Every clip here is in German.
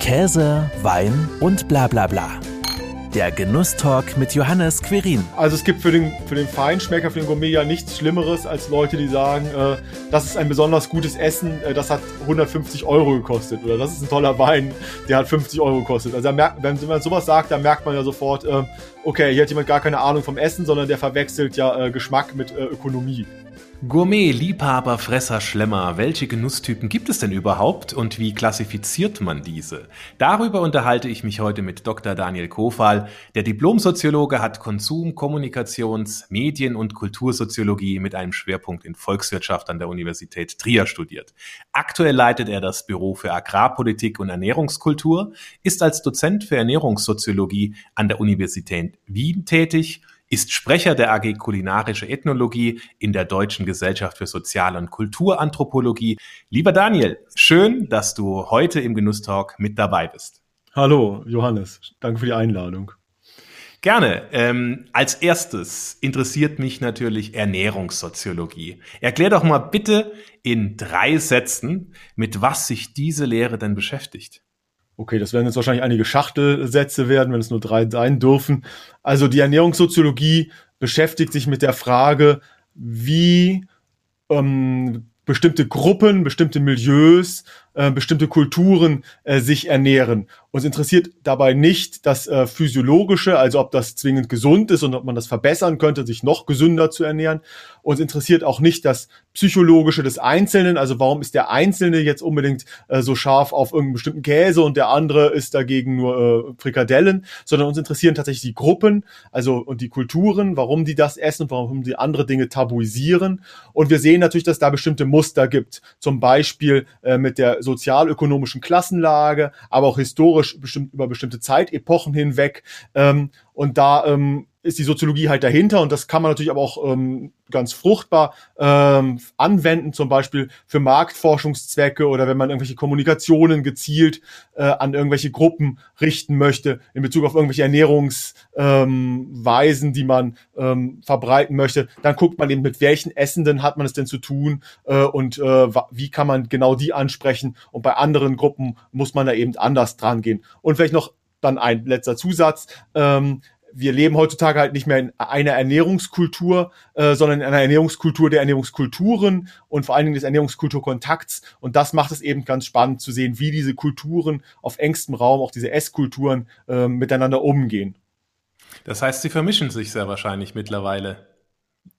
Käse, Wein und bla bla bla. Der Genusstalk mit Johannes Querin. Also es gibt für den, für den Feinschmecker, für den Gourmet ja nichts Schlimmeres als Leute, die sagen, äh, das ist ein besonders gutes Essen, äh, das hat 150 Euro gekostet. Oder das ist ein toller Wein, der hat 50 Euro gekostet. Also merkt, wenn man sowas sagt, dann merkt man ja sofort, äh, okay, hier hat jemand gar keine Ahnung vom Essen, sondern der verwechselt ja äh, Geschmack mit äh, Ökonomie. Gourmet, Liebhaber, Fresser, Schlemmer, welche Genusstypen gibt es denn überhaupt und wie klassifiziert man diese? Darüber unterhalte ich mich heute mit Dr. Daniel Kofal. Der Diplomsoziologe hat Konsum, Kommunikations-, Medien- und Kultursoziologie mit einem Schwerpunkt in Volkswirtschaft an der Universität Trier studiert. Aktuell leitet er das Büro für Agrarpolitik und Ernährungskultur, ist als Dozent für Ernährungssoziologie an der Universität Wien tätig ist Sprecher der AG Kulinarische Ethnologie in der Deutschen Gesellschaft für Sozial- und Kulturanthropologie. Lieber Daniel, schön, dass du heute im Genusstalk mit dabei bist. Hallo, Johannes. Danke für die Einladung. Gerne. Ähm, als erstes interessiert mich natürlich Ernährungssoziologie. Erklär doch mal bitte in drei Sätzen, mit was sich diese Lehre denn beschäftigt. Okay, das werden jetzt wahrscheinlich einige Schachtelsätze werden, wenn es nur drei sein dürfen. Also die Ernährungssoziologie beschäftigt sich mit der Frage, wie ähm, bestimmte Gruppen, bestimmte Milieus, äh, bestimmte Kulturen äh, sich ernähren. Uns interessiert dabei nicht das äh, Physiologische, also ob das zwingend gesund ist und ob man das verbessern könnte, sich noch gesünder zu ernähren. Uns interessiert auch nicht das Psychologische des Einzelnen, also warum ist der Einzelne jetzt unbedingt äh, so scharf auf irgendeinen bestimmten Käse und der andere ist dagegen nur äh, Frikadellen, sondern uns interessieren tatsächlich die Gruppen, also und die Kulturen, warum die das essen und warum die andere Dinge tabuisieren. Und wir sehen natürlich, dass da bestimmte Muster gibt, zum Beispiel äh, mit der sozialökonomischen Klassenlage, aber auch historisch bestimmt über bestimmte Zeitepochen hinweg. Ähm, und da ähm, ist die Soziologie halt dahinter und das kann man natürlich aber auch ähm, ganz fruchtbar ähm, anwenden, zum Beispiel für Marktforschungszwecke oder wenn man irgendwelche Kommunikationen gezielt äh, an irgendwelche Gruppen richten möchte in Bezug auf irgendwelche Ernährungsweisen, ähm, die man ähm, verbreiten möchte, dann guckt man eben mit welchen Essenden hat man es denn zu tun äh, und äh, wie kann man genau die ansprechen und bei anderen Gruppen muss man da eben anders dran gehen. Und vielleicht noch dann ein letzter Zusatz. Ähm, wir leben heutzutage halt nicht mehr in einer Ernährungskultur, äh, sondern in einer Ernährungskultur der Ernährungskulturen und vor allen Dingen des Ernährungskulturkontakts. Und das macht es eben ganz spannend zu sehen, wie diese Kulturen auf engstem Raum, auch diese Esskulturen, äh, miteinander umgehen. Das heißt, sie vermischen sich sehr wahrscheinlich mittlerweile.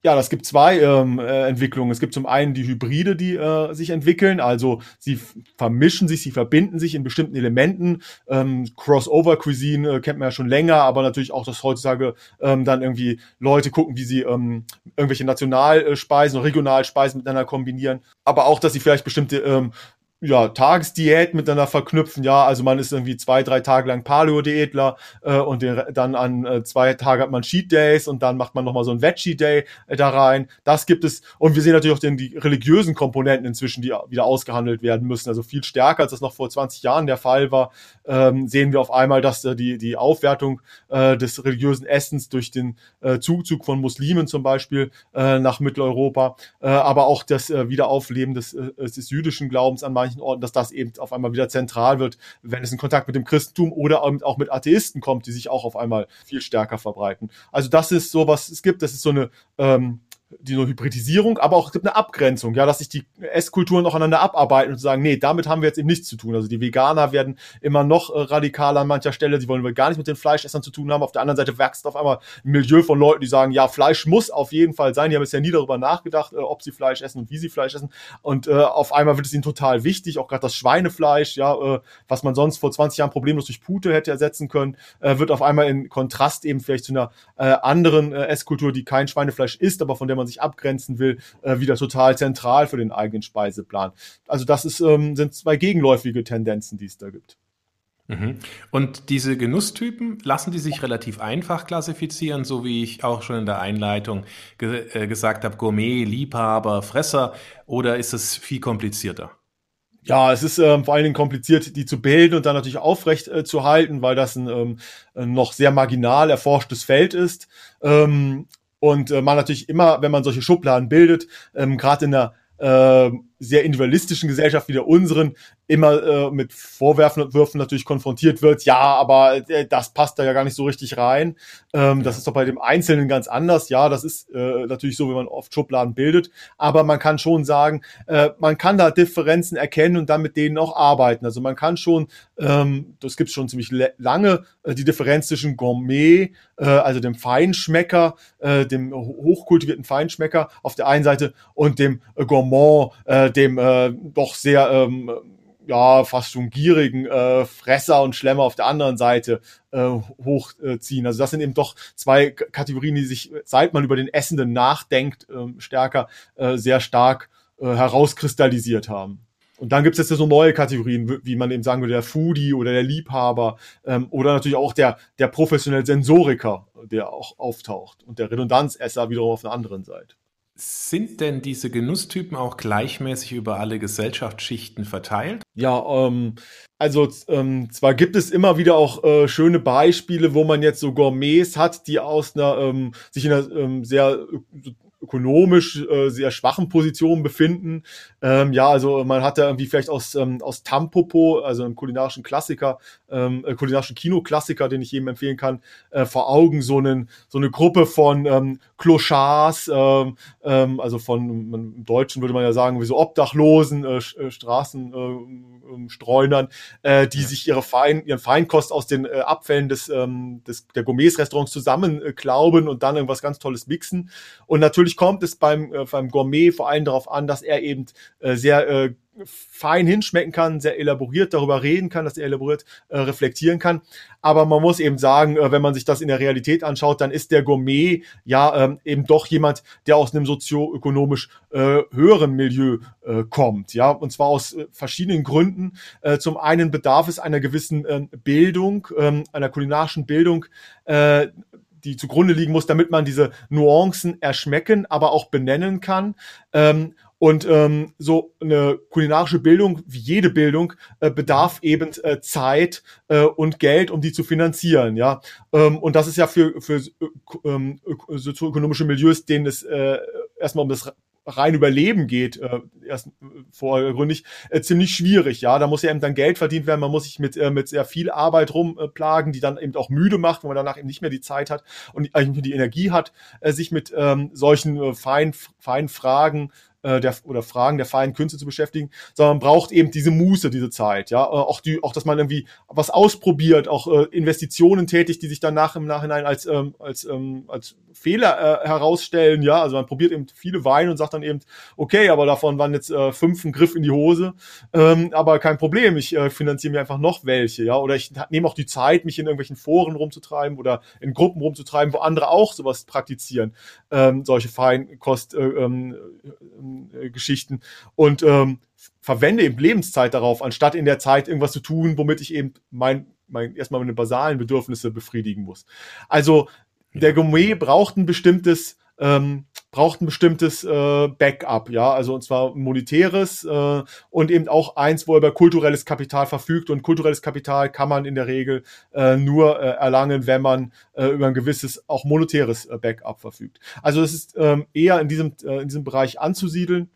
Ja, das gibt zwei ähm, äh, Entwicklungen. Es gibt zum einen die Hybride, die äh, sich entwickeln, also sie vermischen sich, sie verbinden sich in bestimmten Elementen. Ähm, Crossover Cuisine äh, kennt man ja schon länger, aber natürlich auch, dass heutzutage ähm, dann irgendwie Leute gucken, wie sie ähm, irgendwelche Nationalspeisen oder Regionalspeisen miteinander kombinieren. Aber auch, dass sie vielleicht bestimmte ähm, ja, Tagesdiät miteinander verknüpfen. Ja, also man ist irgendwie zwei, drei Tage lang Paleo-Diätler äh, und den, dann an äh, zwei Tage hat man Cheat Days und dann macht man nochmal so ein Veggie Day äh, da rein. Das gibt es. Und wir sehen natürlich auch den, die religiösen Komponenten inzwischen, die wieder ausgehandelt werden müssen. Also viel stärker, als das noch vor 20 Jahren der Fall war, ähm, sehen wir auf einmal, dass äh, die, die Aufwertung äh, des religiösen Essens durch den äh, Zuzug von Muslimen zum Beispiel äh, nach Mitteleuropa, äh, aber auch das äh, Wiederaufleben des, äh, des jüdischen Glaubens an manchen manchen Orten, dass das eben auf einmal wieder zentral wird, wenn es in Kontakt mit dem Christentum oder auch mit Atheisten kommt, die sich auch auf einmal viel stärker verbreiten. Also das ist so, was es gibt. Das ist so eine ähm, die Hybridisierung, aber auch es gibt eine Abgrenzung, ja, dass sich die Esskulturen auch aneinander abarbeiten und sagen, nee, damit haben wir jetzt eben nichts zu tun. Also die Veganer werden immer noch äh, radikaler an mancher Stelle, die wollen gar nicht mit den Fleischessern zu tun haben. Auf der anderen Seite wächst auf einmal ein Milieu von Leuten, die sagen, ja, Fleisch muss auf jeden Fall sein. Die haben ja nie darüber nachgedacht, äh, ob sie Fleisch essen und wie sie Fleisch essen. Und äh, auf einmal wird es ihnen total wichtig, auch gerade das Schweinefleisch, ja, äh, was man sonst vor 20 Jahren problemlos durch Pute hätte ersetzen können, äh, wird auf einmal in Kontrast eben vielleicht zu einer äh, anderen äh, Esskultur, die kein Schweinefleisch isst, aber von der man sich abgrenzen will, äh, wieder total zentral für den eigenen Speiseplan. Also das ist, ähm, sind zwei gegenläufige Tendenzen, die es da gibt. Mhm. Und diese Genusstypen, lassen die sich relativ einfach klassifizieren, so wie ich auch schon in der Einleitung ge äh, gesagt habe, Gourmet, Liebhaber, Fresser, oder ist es viel komplizierter? Ja, es ist ähm, vor allen Dingen kompliziert, die zu bilden und dann natürlich aufrecht äh, zu halten, weil das ein ähm, noch sehr marginal erforschtes Feld ist. Ähm, und äh, man natürlich immer, wenn man solche Schubladen bildet, ähm, gerade in einer äh, sehr individualistischen Gesellschaft wie der unseren, immer äh, mit Vorwürfen Würfen natürlich konfrontiert wird, ja, aber äh, das passt da ja gar nicht so richtig rein. Ähm, das ist doch bei dem Einzelnen ganz anders. Ja, das ist äh, natürlich so, wie man oft Schubladen bildet, aber man kann schon sagen, äh, man kann da Differenzen erkennen und dann mit denen auch arbeiten. Also man kann schon, ähm, das gibt es schon ziemlich lange, äh, die Differenz zwischen Gourmet, äh, also dem Feinschmecker, äh, dem hochkultivierten Feinschmecker auf der einen Seite und dem äh, Gourmand, äh, dem äh, doch sehr ähm, ja, fast schon gierigen äh, Fresser und Schlemmer auf der anderen Seite äh, hochziehen. Also das sind eben doch zwei Kategorien, die sich, seit man über den Essenden nachdenkt, äh, stärker, äh, sehr stark äh, herauskristallisiert haben. Und dann gibt es jetzt so neue Kategorien, wie man eben sagen würde, der Foodie oder der Liebhaber ähm, oder natürlich auch der, der professionelle Sensoriker, der auch auftaucht und der Redundanzesser wiederum auf der anderen Seite. Sind denn diese Genusstypen auch gleichmäßig über alle Gesellschaftsschichten verteilt? Ja, ähm, also ähm, zwar gibt es immer wieder auch äh, schöne Beispiele, wo man jetzt so Gourmets hat, die aus einer ähm, sich in einer ähm, sehr ökonomisch äh, sehr schwachen Positionen befinden. Ähm, ja, also man hat da irgendwie vielleicht aus, ähm, aus Tampopo, also einem kulinarischen Klassiker, ähm, äh, kulinarischen Kinoklassiker, den ich jedem empfehlen kann, äh, vor Augen so, einen, so eine Gruppe von ähm, Clochards, ähm, ähm, also von im Deutschen würde man ja sagen, wie so Obdachlosen, äh, äh Straßen. Äh, Streunern, äh, die ja. sich ihre Fein, ihren Feinkost aus den äh, Abfällen des, ähm, des der Gourmets-Restaurants zusammenklauben äh, und dann irgendwas ganz Tolles mixen. Und natürlich kommt es beim, äh, beim Gourmet vor allem darauf an, dass er eben äh, sehr äh, fein hinschmecken kann, sehr elaboriert darüber reden kann, dass er elaboriert äh, reflektieren kann. Aber man muss eben sagen, äh, wenn man sich das in der Realität anschaut, dann ist der Gourmet ja ähm, eben doch jemand, der aus einem sozioökonomisch äh, höheren Milieu äh, kommt. Ja, und zwar aus äh, verschiedenen Gründen. Äh, zum einen bedarf es einer gewissen äh, Bildung, äh, einer kulinarischen Bildung, äh, die zugrunde liegen muss, damit man diese Nuancen erschmecken, aber auch benennen kann. Ähm, und ähm, so eine kulinarische Bildung, wie jede Bildung, äh, bedarf eben äh, Zeit äh, und Geld, um die zu finanzieren. Ja, ähm, und das ist ja für für ähm, sozioökonomische Milieus, denen es äh, erstmal um das rein Überleben geht, äh, erst vorgründig, äh, ziemlich schwierig. Ja, da muss ja eben dann Geld verdient werden. Man muss sich mit äh, mit sehr viel Arbeit rumplagen, äh, die dann eben auch müde macht, wo man danach eben nicht mehr die Zeit hat und eigentlich die Energie hat, äh, sich mit ähm, solchen äh, feinen feinen Fragen äh, der, oder Fragen der feinen Künste zu beschäftigen, sondern braucht eben diese Muße, diese Zeit, ja, äh, auch die, auch dass man irgendwie was ausprobiert, auch äh, Investitionen tätigt, die sich dann nach im Nachhinein als ähm, als ähm, als Fehler äh, herausstellen, ja, also man probiert eben viele Weine und sagt dann eben, okay, aber davon waren jetzt äh, fünf ein Griff in die Hose, ähm, aber kein Problem, ich äh, finanziere mir einfach noch welche, ja, oder ich nehme auch die Zeit, mich in irgendwelchen Foren rumzutreiben oder in Gruppen rumzutreiben, wo andere auch sowas praktizieren, ähm, solche Feinkost äh, ähm, äh, Geschichten und ähm, verwende eben Lebenszeit darauf, anstatt in der Zeit irgendwas zu tun, womit ich eben mein, mein erstmal meine basalen Bedürfnisse befriedigen muss. Also der Gourmet braucht ein bestimmtes ähm, braucht ein bestimmtes äh, Backup, ja, also und zwar monetäres äh, und eben auch eins, wo er über kulturelles Kapital verfügt und kulturelles Kapital kann man in der Regel äh, nur äh, erlangen, wenn man äh, über ein gewisses auch monetäres äh, Backup verfügt. Also es ist ähm, eher in diesem äh, in diesem Bereich anzusiedeln.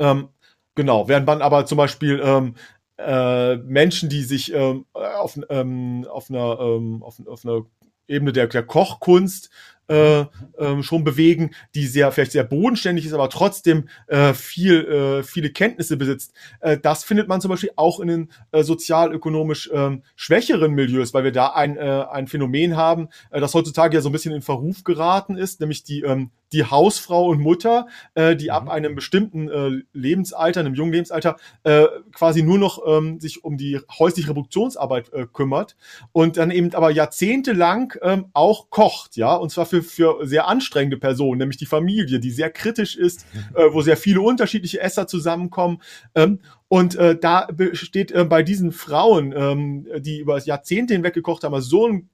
Ähm, genau, während man aber zum Beispiel ähm, äh, Menschen, die sich ähm, auf, ähm, auf einer ähm, auf, auf einer Ebene der, der Kochkunst äh, äh, schon bewegen, die sehr vielleicht sehr bodenständig ist, aber trotzdem äh, viel äh, viele Kenntnisse besitzt. Äh, das findet man zum Beispiel auch in den äh, sozialökonomisch äh, schwächeren Milieus, weil wir da ein äh, ein Phänomen haben, äh, das heutzutage ja so ein bisschen in Verruf geraten ist, nämlich die ähm, die Hausfrau und Mutter, äh, die ab mhm. einem bestimmten äh, Lebensalter, einem jungen Lebensalter, äh, quasi nur noch ähm, sich um die häusliche Reproduktionsarbeit äh, kümmert und dann eben aber jahrzehntelang ähm, auch kocht, ja, und zwar für, für sehr anstrengende Personen, nämlich die Familie, die sehr kritisch ist, äh, wo sehr viele unterschiedliche Esser zusammenkommen. Ähm, und äh, da besteht äh, bei diesen Frauen, ähm, die über Jahrzehnte hinweg gekocht haben, so ein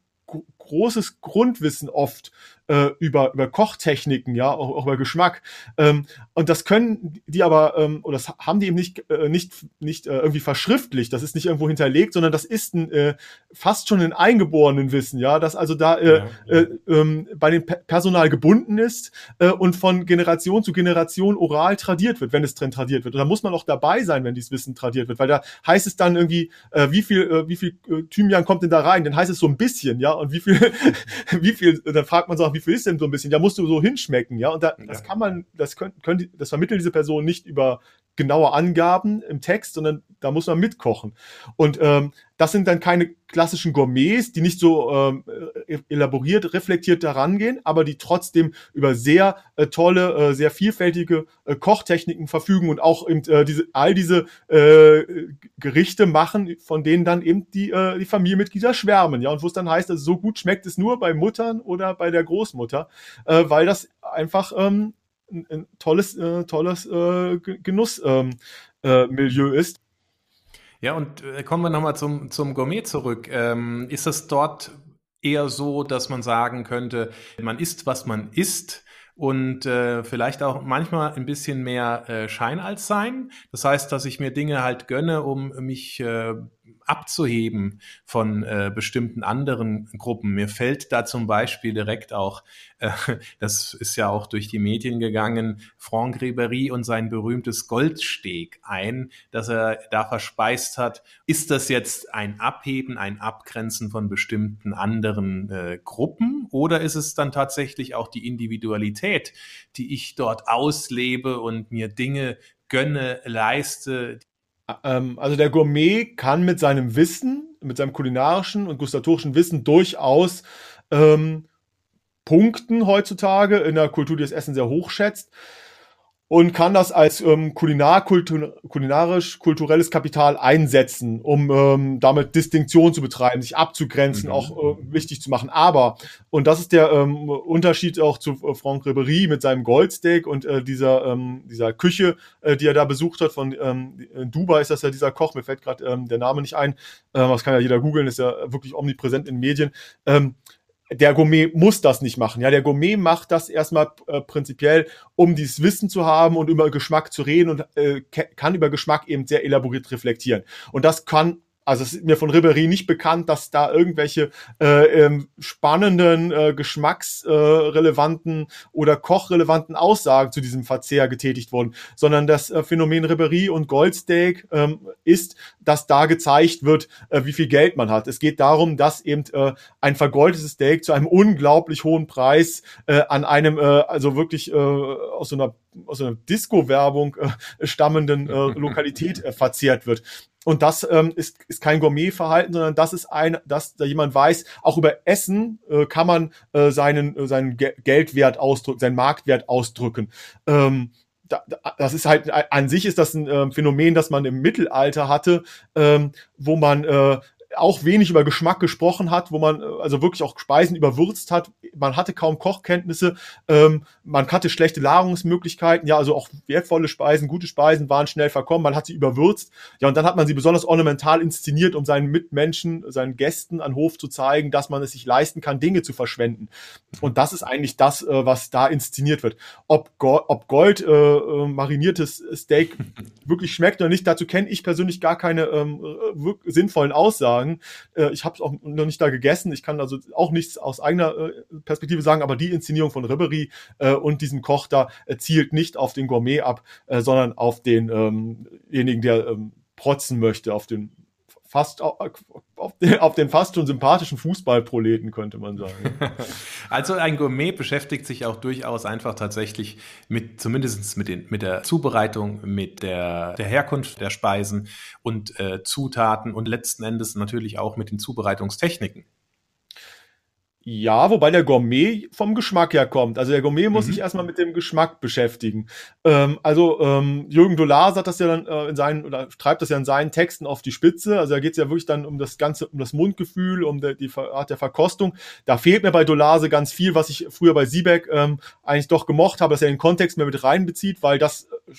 großes Grundwissen oft äh, über, über Kochtechniken, ja, auch, auch über Geschmack. Ähm, und das können die aber, ähm, oder das haben die eben nicht, äh, nicht, nicht äh, irgendwie verschriftlicht, das ist nicht irgendwo hinterlegt, sondern das ist ein, äh, fast schon ein eingeborenen Wissen, ja, das also da äh, ja, ja. Äh, ähm, bei dem Personal gebunden ist äh, und von Generation zu Generation oral tradiert wird, wenn es drin tradiert wird. Und da muss man auch dabei sein, wenn dieses Wissen tradiert wird, weil da heißt es dann irgendwie, äh, wie viel, äh, wie viel äh, Thymian kommt denn da rein? Dann heißt es so ein bisschen, ja, und wie viel, wie viel, dann fragt man so, wie viel ist denn so ein bisschen? Da musst du so hinschmecken, ja. Und da, das kann man, das können, können, das vermittelt diese Person nicht über genaue Angaben im Text, sondern da muss man mitkochen. Und ähm, das sind dann keine klassischen Gourmets, die nicht so ähm, äh, elaboriert, reflektiert daran gehen, aber die trotzdem über sehr äh, tolle, äh, sehr vielfältige äh, Kochtechniken verfügen und auch eben äh, diese, all diese äh, Gerichte machen, von denen dann eben die, äh, die Familienmitglieder schwärmen. Ja, und wo es dann heißt, also so gut schmeckt es nur bei Muttern oder bei der Großmutter, äh, weil das einfach ähm, ein, tolles, äh, tolles äh, Genussmilieu ähm, äh, ist. Ja, und äh, kommen wir nochmal zum, zum Gourmet zurück. Ähm, ist es dort eher so, dass man sagen könnte, man isst, was man isst? und äh, vielleicht auch manchmal ein bisschen mehr äh, Schein als Sein. Das heißt, dass ich mir Dinge halt gönne, um mich äh, abzuheben von äh, bestimmten anderen Gruppen. Mir fällt da zum Beispiel direkt auch, äh, das ist ja auch durch die Medien gegangen, Franck Ribéry und sein berühmtes Goldsteg ein, das er da verspeist hat. Ist das jetzt ein Abheben, ein Abgrenzen von bestimmten anderen äh, Gruppen oder ist es dann tatsächlich auch die Individualität, die ich dort auslebe und mir Dinge gönne, leiste, ähm, also der Gourmet kann mit seinem Wissen, mit seinem kulinarischen und gustatorischen Wissen durchaus ähm, punkten heutzutage in der Kultur, die das Essen sehr hoch schätzt und kann das als ähm, Kulinar kulinarisch kulturelles Kapital einsetzen, um ähm, damit Distinktion zu betreiben, sich abzugrenzen, mhm. auch äh, wichtig zu machen. Aber und das ist der ähm, Unterschied auch zu äh, Franck Ribéry mit seinem Goldsteak und äh, dieser ähm, dieser Küche, äh, die er da besucht hat von ähm, in Dubai ist das ja dieser Koch. Mir fällt gerade ähm, der Name nicht ein. Äh, das kann ja jeder googeln, ist ja wirklich omnipräsent in Medien. Ähm, der Gourmet muss das nicht machen. Ja, der Gourmet macht das erstmal äh, prinzipiell, um dieses Wissen zu haben und über Geschmack zu reden und äh, kann über Geschmack eben sehr elaboriert reflektieren. Und das kann also es ist mir von Ribéry nicht bekannt, dass da irgendwelche äh, ähm, spannenden, äh, geschmacksrelevanten äh, oder kochrelevanten Aussagen zu diesem Verzehr getätigt wurden, sondern das äh, Phänomen Ribéry und Goldsteak ähm, ist, dass da gezeigt wird, äh, wie viel Geld man hat. Es geht darum, dass eben äh, ein vergoldetes Steak zu einem unglaublich hohen Preis äh, an einem, äh, also wirklich äh, aus so einer aus einer Disco-Werbung äh, stammenden äh, Lokalität äh, verzehrt wird. Und das ähm, ist, ist kein Gourmet-Verhalten, sondern das ist ein, dass da jemand weiß, auch über Essen äh, kann man äh, seinen, äh, seinen Ge Geldwert ausdrücken, seinen Marktwert ausdrücken. Ähm, da, das ist halt an sich ist das ein äh, Phänomen, das man im Mittelalter hatte, ähm, wo man äh, auch wenig über Geschmack gesprochen hat, wo man äh, also wirklich auch Speisen überwürzt hat. Man hatte kaum Kochkenntnisse, ähm, man hatte schlechte Nahrungsmöglichkeiten, ja, also auch wertvolle Speisen, gute Speisen waren schnell verkommen, man hat sie überwürzt. Ja, und dann hat man sie besonders ornamental inszeniert, um seinen Mitmenschen, seinen Gästen an Hof zu zeigen, dass man es sich leisten kann, Dinge zu verschwenden. Und das ist eigentlich das, äh, was da inszeniert wird. Ob, Go ob Gold äh, äh, mariniertes Steak wirklich schmeckt oder nicht, dazu kenne ich persönlich gar keine ähm, äh, sinnvollen Aussagen sagen. Äh, ich habe es auch noch nicht da gegessen. Ich kann also auch nichts aus eigener äh, Perspektive sagen, aber die Inszenierung von Ribery äh, und diesem Koch da äh, zielt nicht auf den Gourmet ab, äh, sondern auf denjenigen, ähm der ähm, protzen möchte, auf den fast auf, den, auf den fast schon sympathischen Fußballproleten, könnte man sagen. Also ein Gourmet beschäftigt sich auch durchaus einfach tatsächlich mit, zumindest mit, den, mit der Zubereitung, mit der, der Herkunft der Speisen und äh, Zutaten und letzten Endes natürlich auch mit den Zubereitungstechniken. Ja, wobei der Gourmet vom Geschmack her kommt. Also der Gourmet muss mhm. sich erstmal mit dem Geschmack beschäftigen. Ähm, also ähm, Jürgen Dolar sagt das ja dann äh, in seinen oder treibt das ja in seinen Texten auf die Spitze. Also da geht es ja wirklich dann um das ganze, um das Mundgefühl, um der, die Art der Verkostung. Da fehlt mir bei Dolase ganz viel, was ich früher bei Siebeck ähm, eigentlich doch gemocht habe, dass er den Kontext mehr mit reinbezieht, weil das äh,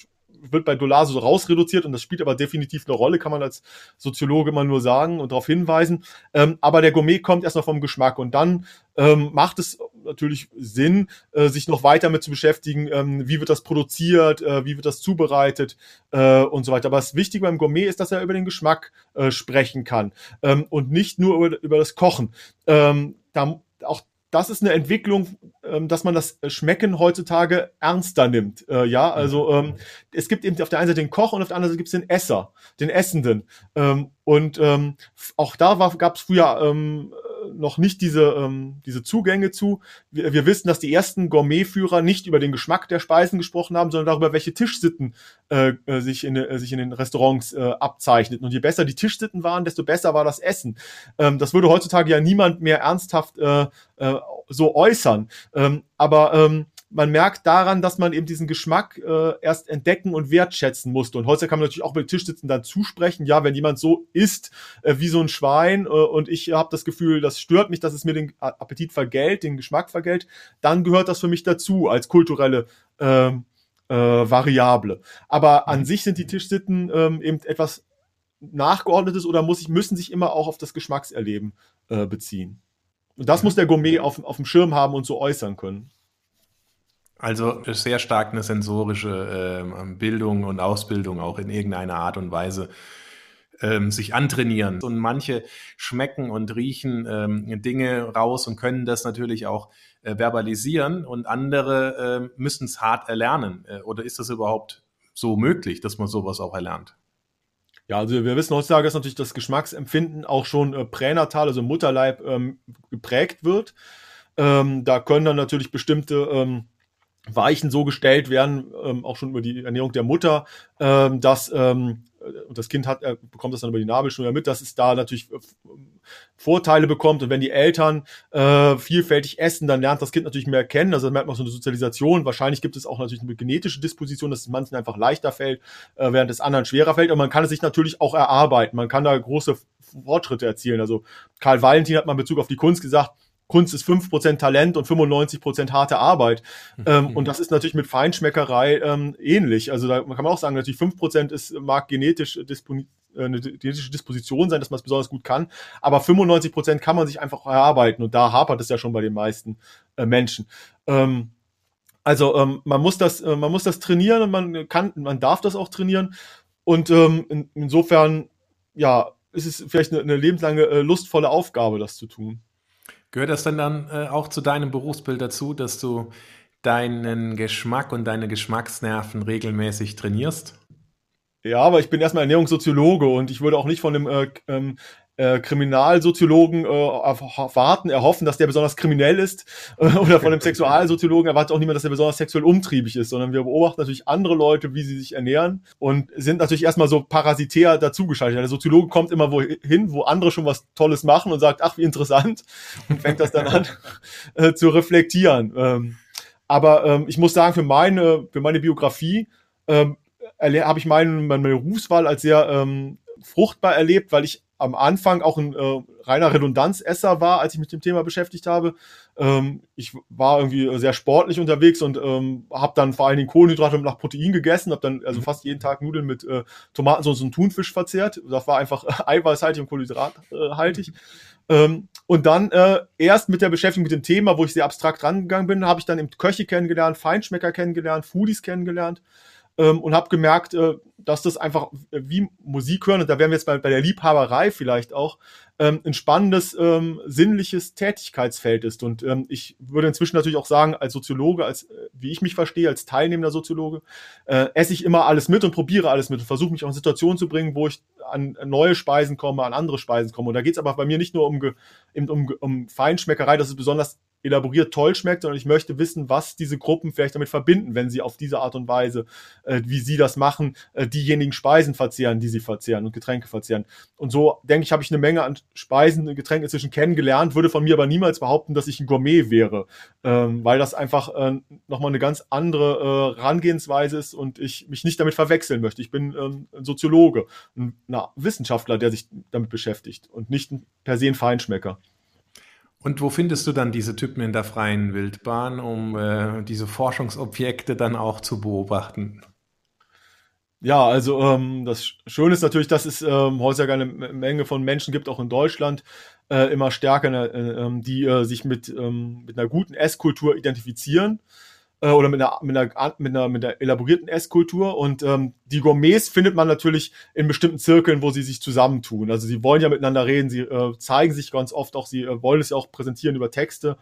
wird bei Dolase so rausreduziert und das spielt aber definitiv eine Rolle, kann man als Soziologe immer nur sagen und darauf hinweisen. Ähm, aber der Gourmet kommt erstmal vom Geschmack und dann ähm, macht es natürlich Sinn, äh, sich noch weiter mit zu beschäftigen, ähm, wie wird das produziert, äh, wie wird das zubereitet äh, und so weiter. Aber das Wichtige beim Gourmet ist, dass er über den Geschmack äh, sprechen kann ähm, und nicht nur über, über das Kochen. Ähm, da, auch das ist eine Entwicklung, ähm, dass man das Schmecken heutzutage ernster nimmt. Äh, ja, also mhm. ähm, es gibt eben auf der einen Seite den Koch und auf der anderen Seite gibt es den Esser, den Essenden. Ähm, und auch da gab es früher noch nicht diese, ähm, diese Zugänge zu. Wir, wir wissen, dass die ersten Gourmetführer nicht über den Geschmack der Speisen gesprochen haben, sondern darüber, welche Tischsitten äh, äh sich, in, äh, sich in den Restaurants äh, abzeichneten. Und je besser die Tischsitten waren, desto besser war das Essen. Ähm, das würde heutzutage ja niemand mehr ernsthaft äh, äh, so äußern. Ähm, aber ähm, man merkt daran, dass man eben diesen Geschmack äh, erst entdecken und wertschätzen musste. Und heute kann man natürlich auch mit Tischsitzen dann zusprechen, ja, wenn jemand so isst äh, wie so ein Schwein äh, und ich habe das Gefühl, das stört mich, dass es mir den Appetit vergällt, den Geschmack vergällt, dann gehört das für mich dazu als kulturelle äh, äh, Variable. Aber an mhm. sich sind die Tischsitten ähm, eben etwas nachgeordnetes oder muss ich, müssen sich immer auch auf das Geschmackserleben äh, beziehen. Und das muss der Gourmet auf, auf dem Schirm haben und so äußern können. Also sehr stark eine sensorische äh, Bildung und Ausbildung auch in irgendeiner Art und Weise ähm, sich antrainieren. Und manche schmecken und riechen ähm, Dinge raus und können das natürlich auch äh, verbalisieren und andere müssen es hart erlernen. Äh, oder ist das überhaupt so möglich, dass man sowas auch erlernt? Ja, also wir wissen heutzutage, dass natürlich das Geschmacksempfinden auch schon äh, pränatal, also Mutterleib, ähm, geprägt wird. Ähm, da können dann natürlich bestimmte ähm, Weichen so gestellt werden, ähm, auch schon über die Ernährung der Mutter, ähm, dass ähm, und das Kind hat, er bekommt das dann über die Nabelschnur mit, dass es da natürlich äh, Vorteile bekommt. Und wenn die Eltern äh, vielfältig essen, dann lernt das Kind natürlich mehr kennen. Also merkt man so eine Sozialisation. Wahrscheinlich gibt es auch natürlich eine genetische Disposition, dass es manchen einfach leichter fällt, äh, während es anderen schwerer fällt. Und man kann es sich natürlich auch erarbeiten. Man kann da große Fortschritte erzielen. Also Karl Valentin hat mal in Bezug auf die Kunst gesagt, Kunst ist 5% Talent und 95% harte Arbeit. Mhm. Ähm, und das ist natürlich mit Feinschmeckerei ähm, ähnlich. Also da kann man auch sagen, natürlich 5% ist, mag genetisch disponi äh, eine genetische Disposition sein, dass man es besonders gut kann. Aber 95% kann man sich einfach erarbeiten. Und da hapert es ja schon bei den meisten äh, Menschen. Ähm, also ähm, man muss das, äh, man muss das trainieren und man kann, man darf das auch trainieren. Und ähm, in, insofern, ja, ist es vielleicht eine, eine lebenslange äh, lustvolle Aufgabe, das zu tun. Gehört das denn dann äh, auch zu deinem Berufsbild dazu, dass du deinen Geschmack und deine Geschmacksnerven regelmäßig trainierst? Ja, aber ich bin erstmal Ernährungssoziologe und ich würde auch nicht von einem äh, ähm, äh, Kriminalsoziologen äh, erwarten, erhoffen, dass der besonders kriminell ist äh, oder von einem Sexualsoziologen erwartet auch niemand, dass er besonders sexuell umtriebig ist, sondern wir beobachten natürlich andere Leute, wie sie sich ernähren und sind natürlich erstmal so parasitär dazugeschaltet. Der Soziologe kommt immer wohin, wo andere schon was Tolles machen und sagt, ach, wie interessant und fängt das dann an äh, zu reflektieren. Ähm, aber ähm, ich muss sagen, für meine, für meine Biografie ähm, habe ich meine, meine Berufswahl als sehr ähm, fruchtbar erlebt, weil ich am Anfang auch ein äh, reiner Redundanzesser war, als ich mich mit dem Thema beschäftigt habe. Ähm, ich war irgendwie sehr sportlich unterwegs und ähm, habe dann vor allen Dingen Kohlenhydrate nach Protein gegessen, habe dann also fast jeden Tag Nudeln mit äh, Tomatensauce und Thunfisch verzehrt. Das war einfach äh, eiweißhaltig und kohlenhydrathaltig. Ähm, und dann äh, erst mit der Beschäftigung mit dem Thema, wo ich sehr abstrakt rangegangen bin, habe ich dann eben Köche kennengelernt, Feinschmecker kennengelernt, Foodies kennengelernt ähm, und habe gemerkt, äh, dass das einfach wie Musik hören, und da wären wir jetzt bei, bei der Liebhaberei vielleicht auch, ähm, ein spannendes, ähm, sinnliches Tätigkeitsfeld ist. Und ähm, ich würde inzwischen natürlich auch sagen, als Soziologe, als äh, wie ich mich verstehe, als teilnehmender Soziologe, äh, esse ich immer alles mit und probiere alles mit und versuche mich auch in Situationen zu bringen, wo ich an neue Speisen komme, an andere Speisen komme. Und da geht es aber bei mir nicht nur um, um, um Feinschmeckerei, das ist besonders elaboriert toll schmeckt, sondern ich möchte wissen, was diese Gruppen vielleicht damit verbinden, wenn sie auf diese Art und Weise, äh, wie sie das machen, äh, diejenigen Speisen verzehren, die sie verzehren und Getränke verzehren. Und so, denke ich, habe ich eine Menge an Speisen und Getränken inzwischen kennengelernt, würde von mir aber niemals behaupten, dass ich ein Gourmet wäre, ähm, weil das einfach äh, nochmal eine ganz andere äh, Herangehensweise ist und ich mich nicht damit verwechseln möchte. Ich bin ähm, ein Soziologe, ein, ein Wissenschaftler, der sich damit beschäftigt und nicht per se ein Feinschmecker. Und wo findest du dann diese Typen in der freien Wildbahn, um äh, diese Forschungsobjekte dann auch zu beobachten? Ja, also ähm, das Schöne ist natürlich, dass es ähm, heutzutage eine Menge von Menschen gibt, auch in Deutschland, äh, immer stärker, äh, ähm, die äh, sich mit, ähm, mit einer guten Esskultur identifizieren äh, oder mit einer, mit, einer, mit, einer, mit einer elaborierten Esskultur. Und ähm, die Gourmets findet man natürlich in bestimmten Zirkeln, wo sie sich zusammentun. Also sie wollen ja miteinander reden, sie äh, zeigen sich ganz oft auch, sie äh, wollen es ja auch präsentieren über Texte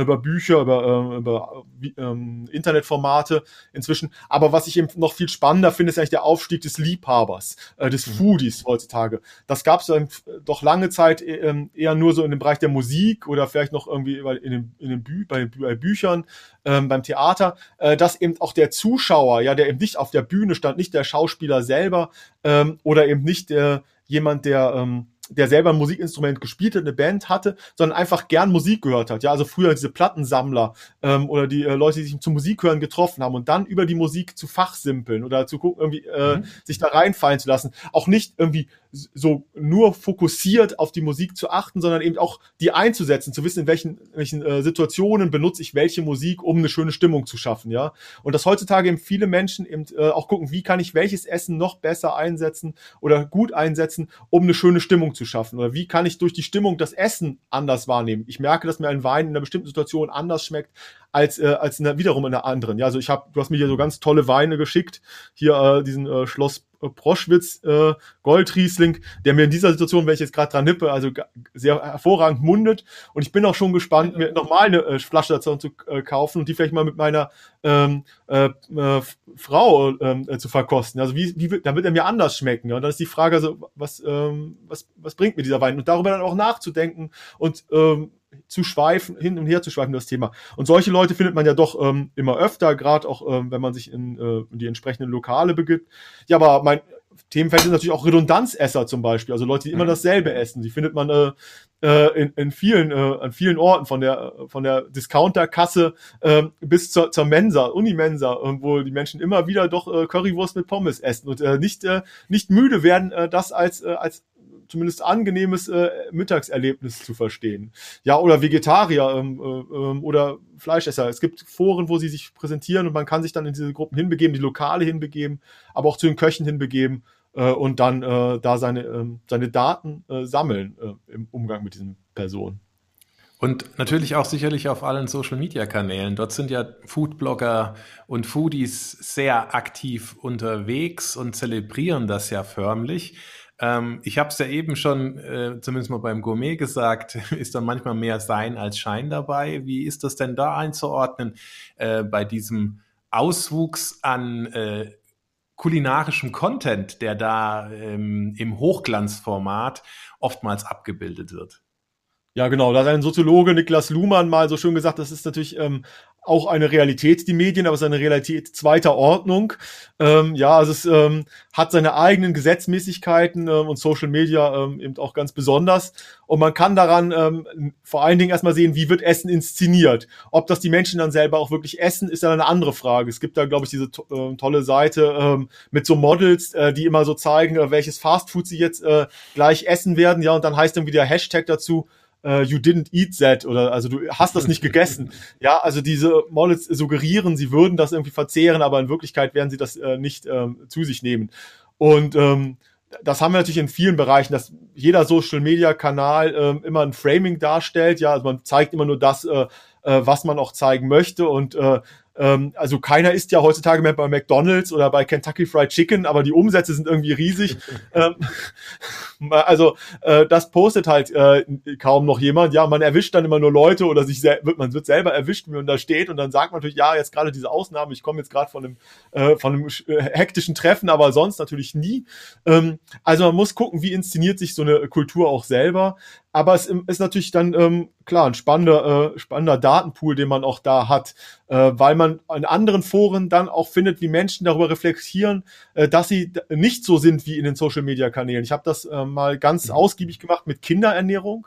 über Bücher, über, äh, über ähm, Internetformate inzwischen. Aber was ich eben noch viel spannender finde, ist eigentlich der Aufstieg des Liebhabers, äh, des mhm. Foodies heutzutage. Das gab es ähm, doch lange Zeit äh, eher nur so in dem Bereich der Musik oder vielleicht noch irgendwie in den, in den Bü bei, bei Büchern, ähm, beim Theater, äh, dass eben auch der Zuschauer, ja, der eben nicht auf der Bühne stand, nicht der Schauspieler selber ähm, oder eben nicht der jemand, der ähm, der selber ein Musikinstrument gespielt hat, eine Band hatte, sondern einfach gern Musik gehört hat. Ja, also früher diese Plattensammler ähm, oder die äh, Leute, die sich zum Musikhören getroffen haben und dann über die Musik zu fachsimpeln oder zu gucken, irgendwie äh, mhm. sich da reinfallen zu lassen. Auch nicht irgendwie so nur fokussiert auf die Musik zu achten, sondern eben auch die einzusetzen, zu wissen, in welchen, welchen äh, Situationen benutze ich welche Musik, um eine schöne Stimmung zu schaffen, ja. Und dass heutzutage eben viele Menschen eben äh, auch gucken, wie kann ich welches Essen noch besser einsetzen oder gut einsetzen, um eine schöne Stimmung zu schaffen oder wie kann ich durch die Stimmung das Essen anders wahrnehmen. Ich merke, dass mir ein Wein in einer bestimmten Situation anders schmeckt als äh, als in der, wiederum in einer anderen. Ja, also ich habe, du hast mir hier so ganz tolle Weine geschickt, hier äh, diesen äh, Schloss Proschwitz äh, Goldriesling, der mir in dieser Situation, wenn ich jetzt gerade dran nippe, also sehr hervorragend mundet. Und ich bin auch schon gespannt, mir nochmal eine äh, Flasche dazu zu äh, kaufen und die vielleicht mal mit meiner ähm, äh, äh, Frau ähm, äh, zu verkosten. Also wie, wie damit er mir anders schmecken. Ja? Und dann ist die Frage, also was ähm, was was bringt mir dieser Wein? Und darüber dann auch nachzudenken und ähm, zu schweifen, hin und her zu schweifen, das Thema. Und solche Leute findet man ja doch ähm, immer öfter, gerade auch, ähm, wenn man sich in, äh, in die entsprechenden Lokale begibt. Ja, aber mein Themenfeld sind natürlich auch Redundanzesser zum Beispiel, also Leute, die immer mhm. dasselbe essen. Die findet man äh, äh, in, in vielen, äh, an vielen Orten, von der, von der Discounterkasse äh, bis zur, zur Mensa, Unimensa, äh, wo die Menschen immer wieder doch äh, Currywurst mit Pommes essen und äh, nicht, äh, nicht müde werden, äh, das als, äh, als zumindest angenehmes äh, Mittagserlebnis zu verstehen. Ja, oder Vegetarier ähm, äh, ähm, oder Fleischesser. Es gibt Foren, wo sie sich präsentieren und man kann sich dann in diese Gruppen hinbegeben, die Lokale hinbegeben, aber auch zu den Köchen hinbegeben äh, und dann äh, da seine, äh, seine Daten äh, sammeln äh, im Umgang mit diesen Personen. Und natürlich auch sicherlich auf allen Social-Media-Kanälen. Dort sind ja Foodblogger und Foodies sehr aktiv unterwegs und zelebrieren das ja förmlich. Ähm, ich habe es ja eben schon, äh, zumindest mal beim Gourmet gesagt, ist da manchmal mehr Sein als Schein dabei. Wie ist das denn da einzuordnen äh, bei diesem Auswuchs an äh, kulinarischem Content, der da ähm, im Hochglanzformat oftmals abgebildet wird? Ja, genau. Da hat ein Soziologe Niklas Luhmann mal so schön gesagt, das ist natürlich ähm, auch eine Realität, die Medien, aber es ist eine Realität zweiter Ordnung. Ähm, ja, also es ähm, hat seine eigenen Gesetzmäßigkeiten ähm, und Social Media ähm, eben auch ganz besonders. Und man kann daran ähm, vor allen Dingen erstmal sehen, wie wird Essen inszeniert. Ob das die Menschen dann selber auch wirklich essen, ist dann eine andere Frage. Es gibt da, glaube ich, diese to äh, tolle Seite ähm, mit so Models, äh, die immer so zeigen, äh, welches Fastfood sie jetzt äh, gleich essen werden. Ja, und dann heißt dann wieder Hashtag dazu, uh, you didn't eat that oder also du hast das nicht gegessen. ja, also diese Models suggerieren, sie würden das irgendwie verzehren, aber in Wirklichkeit werden sie das äh, nicht ähm, zu sich nehmen. Und ähm, das haben wir natürlich in vielen Bereichen, dass jeder Social Media Kanal ähm, immer ein Framing darstellt. Ja, also man zeigt immer nur das, äh, äh, was man auch zeigen möchte und äh, ähm, also keiner isst ja heutzutage mehr bei McDonald's oder bei Kentucky Fried Chicken, aber die Umsätze sind irgendwie riesig. ähm, also äh, das postet halt äh, kaum noch jemand. Ja, man erwischt dann immer nur Leute oder sich wird man wird selber erwischt, wie man da steht und dann sagt man natürlich, ja, jetzt gerade diese Ausnahme, ich komme jetzt gerade von einem äh, von einem äh, hektischen Treffen, aber sonst natürlich nie. Ähm, also man muss gucken, wie inszeniert sich so eine Kultur auch selber. Aber es ist natürlich dann ähm, klar ein spannender, äh, spannender Datenpool, den man auch da hat, äh, weil man in anderen Foren dann auch findet, wie Menschen darüber reflektieren, äh, dass sie nicht so sind wie in den Social-Media-Kanälen. Ich habe das äh, mal ganz mhm. ausgiebig gemacht mit Kinderernährung.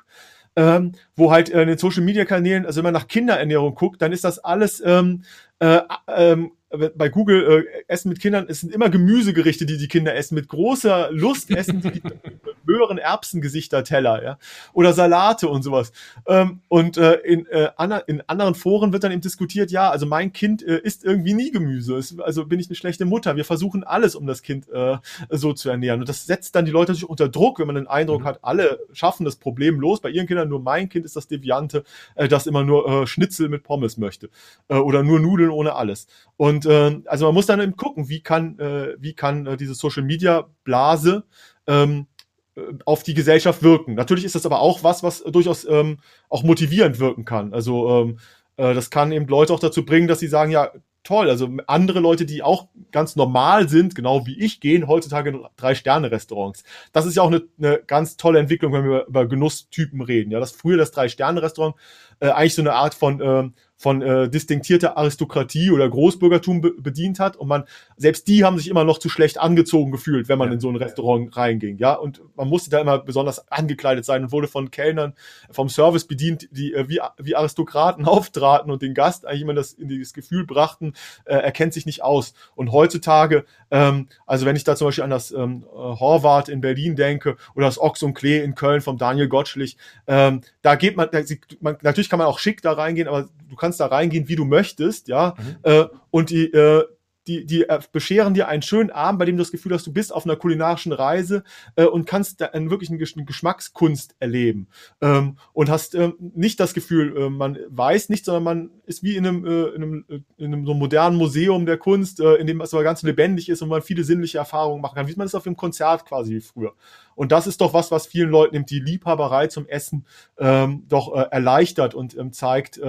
Ähm, wo halt äh, in den Social Media Kanälen, also wenn man nach Kinderernährung guckt, dann ist das alles ähm, äh, ähm, bei Google äh, Essen mit Kindern, es sind immer Gemüsegerichte, die die Kinder essen, mit großer Lust essen die höheren Erbsengesichter-Teller, ja, oder Salate und sowas. Ähm, und äh, in, äh, in anderen Foren wird dann eben diskutiert, ja, also mein Kind äh, isst irgendwie nie Gemüse, es, also bin ich eine schlechte Mutter. Wir versuchen alles, um das Kind äh, so zu ernähren. Und das setzt dann die Leute natürlich unter Druck, wenn man den Eindruck mhm. hat, alle schaffen das Problem los. Bei ihren Kindern nur mein Kind ist das Deviante, äh, das immer nur äh, Schnitzel mit Pommes möchte äh, oder nur Nudeln ohne alles. Und äh, also man muss dann eben gucken, wie kann, äh, wie kann äh, diese Social Media Blase ähm, äh, auf die Gesellschaft wirken. Natürlich ist das aber auch was, was durchaus ähm, auch motivierend wirken kann. Also ähm, äh, das kann eben Leute auch dazu bringen, dass sie sagen, ja, toll. Also andere Leute, die auch ganz normal sind, genau wie ich, gehen heutzutage in Drei-Sterne-Restaurants. Das ist ja auch eine, eine ganz tolle Entwicklung, wenn wir über Genusstypen reden. Ja, dass früher das Drei-Sterne-Restaurant äh, eigentlich so eine Art von äh, von äh, distinktierte Aristokratie oder Großbürgertum be bedient hat und man selbst die haben sich immer noch zu schlecht angezogen gefühlt, wenn man ja. in so ein Restaurant reinging, ja und man musste da immer besonders angekleidet sein und wurde von Kellnern vom Service bedient, die äh, wie wie Aristokraten auftraten und den Gast eigentlich immer das in das Gefühl brachten, äh, er kennt sich nicht aus und heutzutage ähm, also wenn ich da zum Beispiel an das ähm, Horvath in Berlin denke oder das Ochs und Klee in Köln vom Daniel Gottschlich, ähm, da geht man, da, man natürlich kann man auch schick da reingehen, aber du kannst kannst da reingehen, wie du möchtest, ja. Mhm. Äh, und die, äh, die, die äh, bescheren dir einen schönen Abend, bei dem du das Gefühl hast, du bist auf einer kulinarischen Reise äh, und kannst da einen wirklichen Geschmackskunst erleben. Ähm, und hast ähm, nicht das Gefühl, äh, man weiß nicht, sondern man ist wie in einem, äh, in einem, äh, in einem so modernen Museum der Kunst, äh, in dem es aber ganz lebendig ist und man viele sinnliche Erfahrungen machen kann, wie man es auf einem Konzert quasi wie früher. Und das ist doch was, was vielen Leuten eben die Liebhaberei zum Essen ähm, doch erleichtert und ähm, zeigt,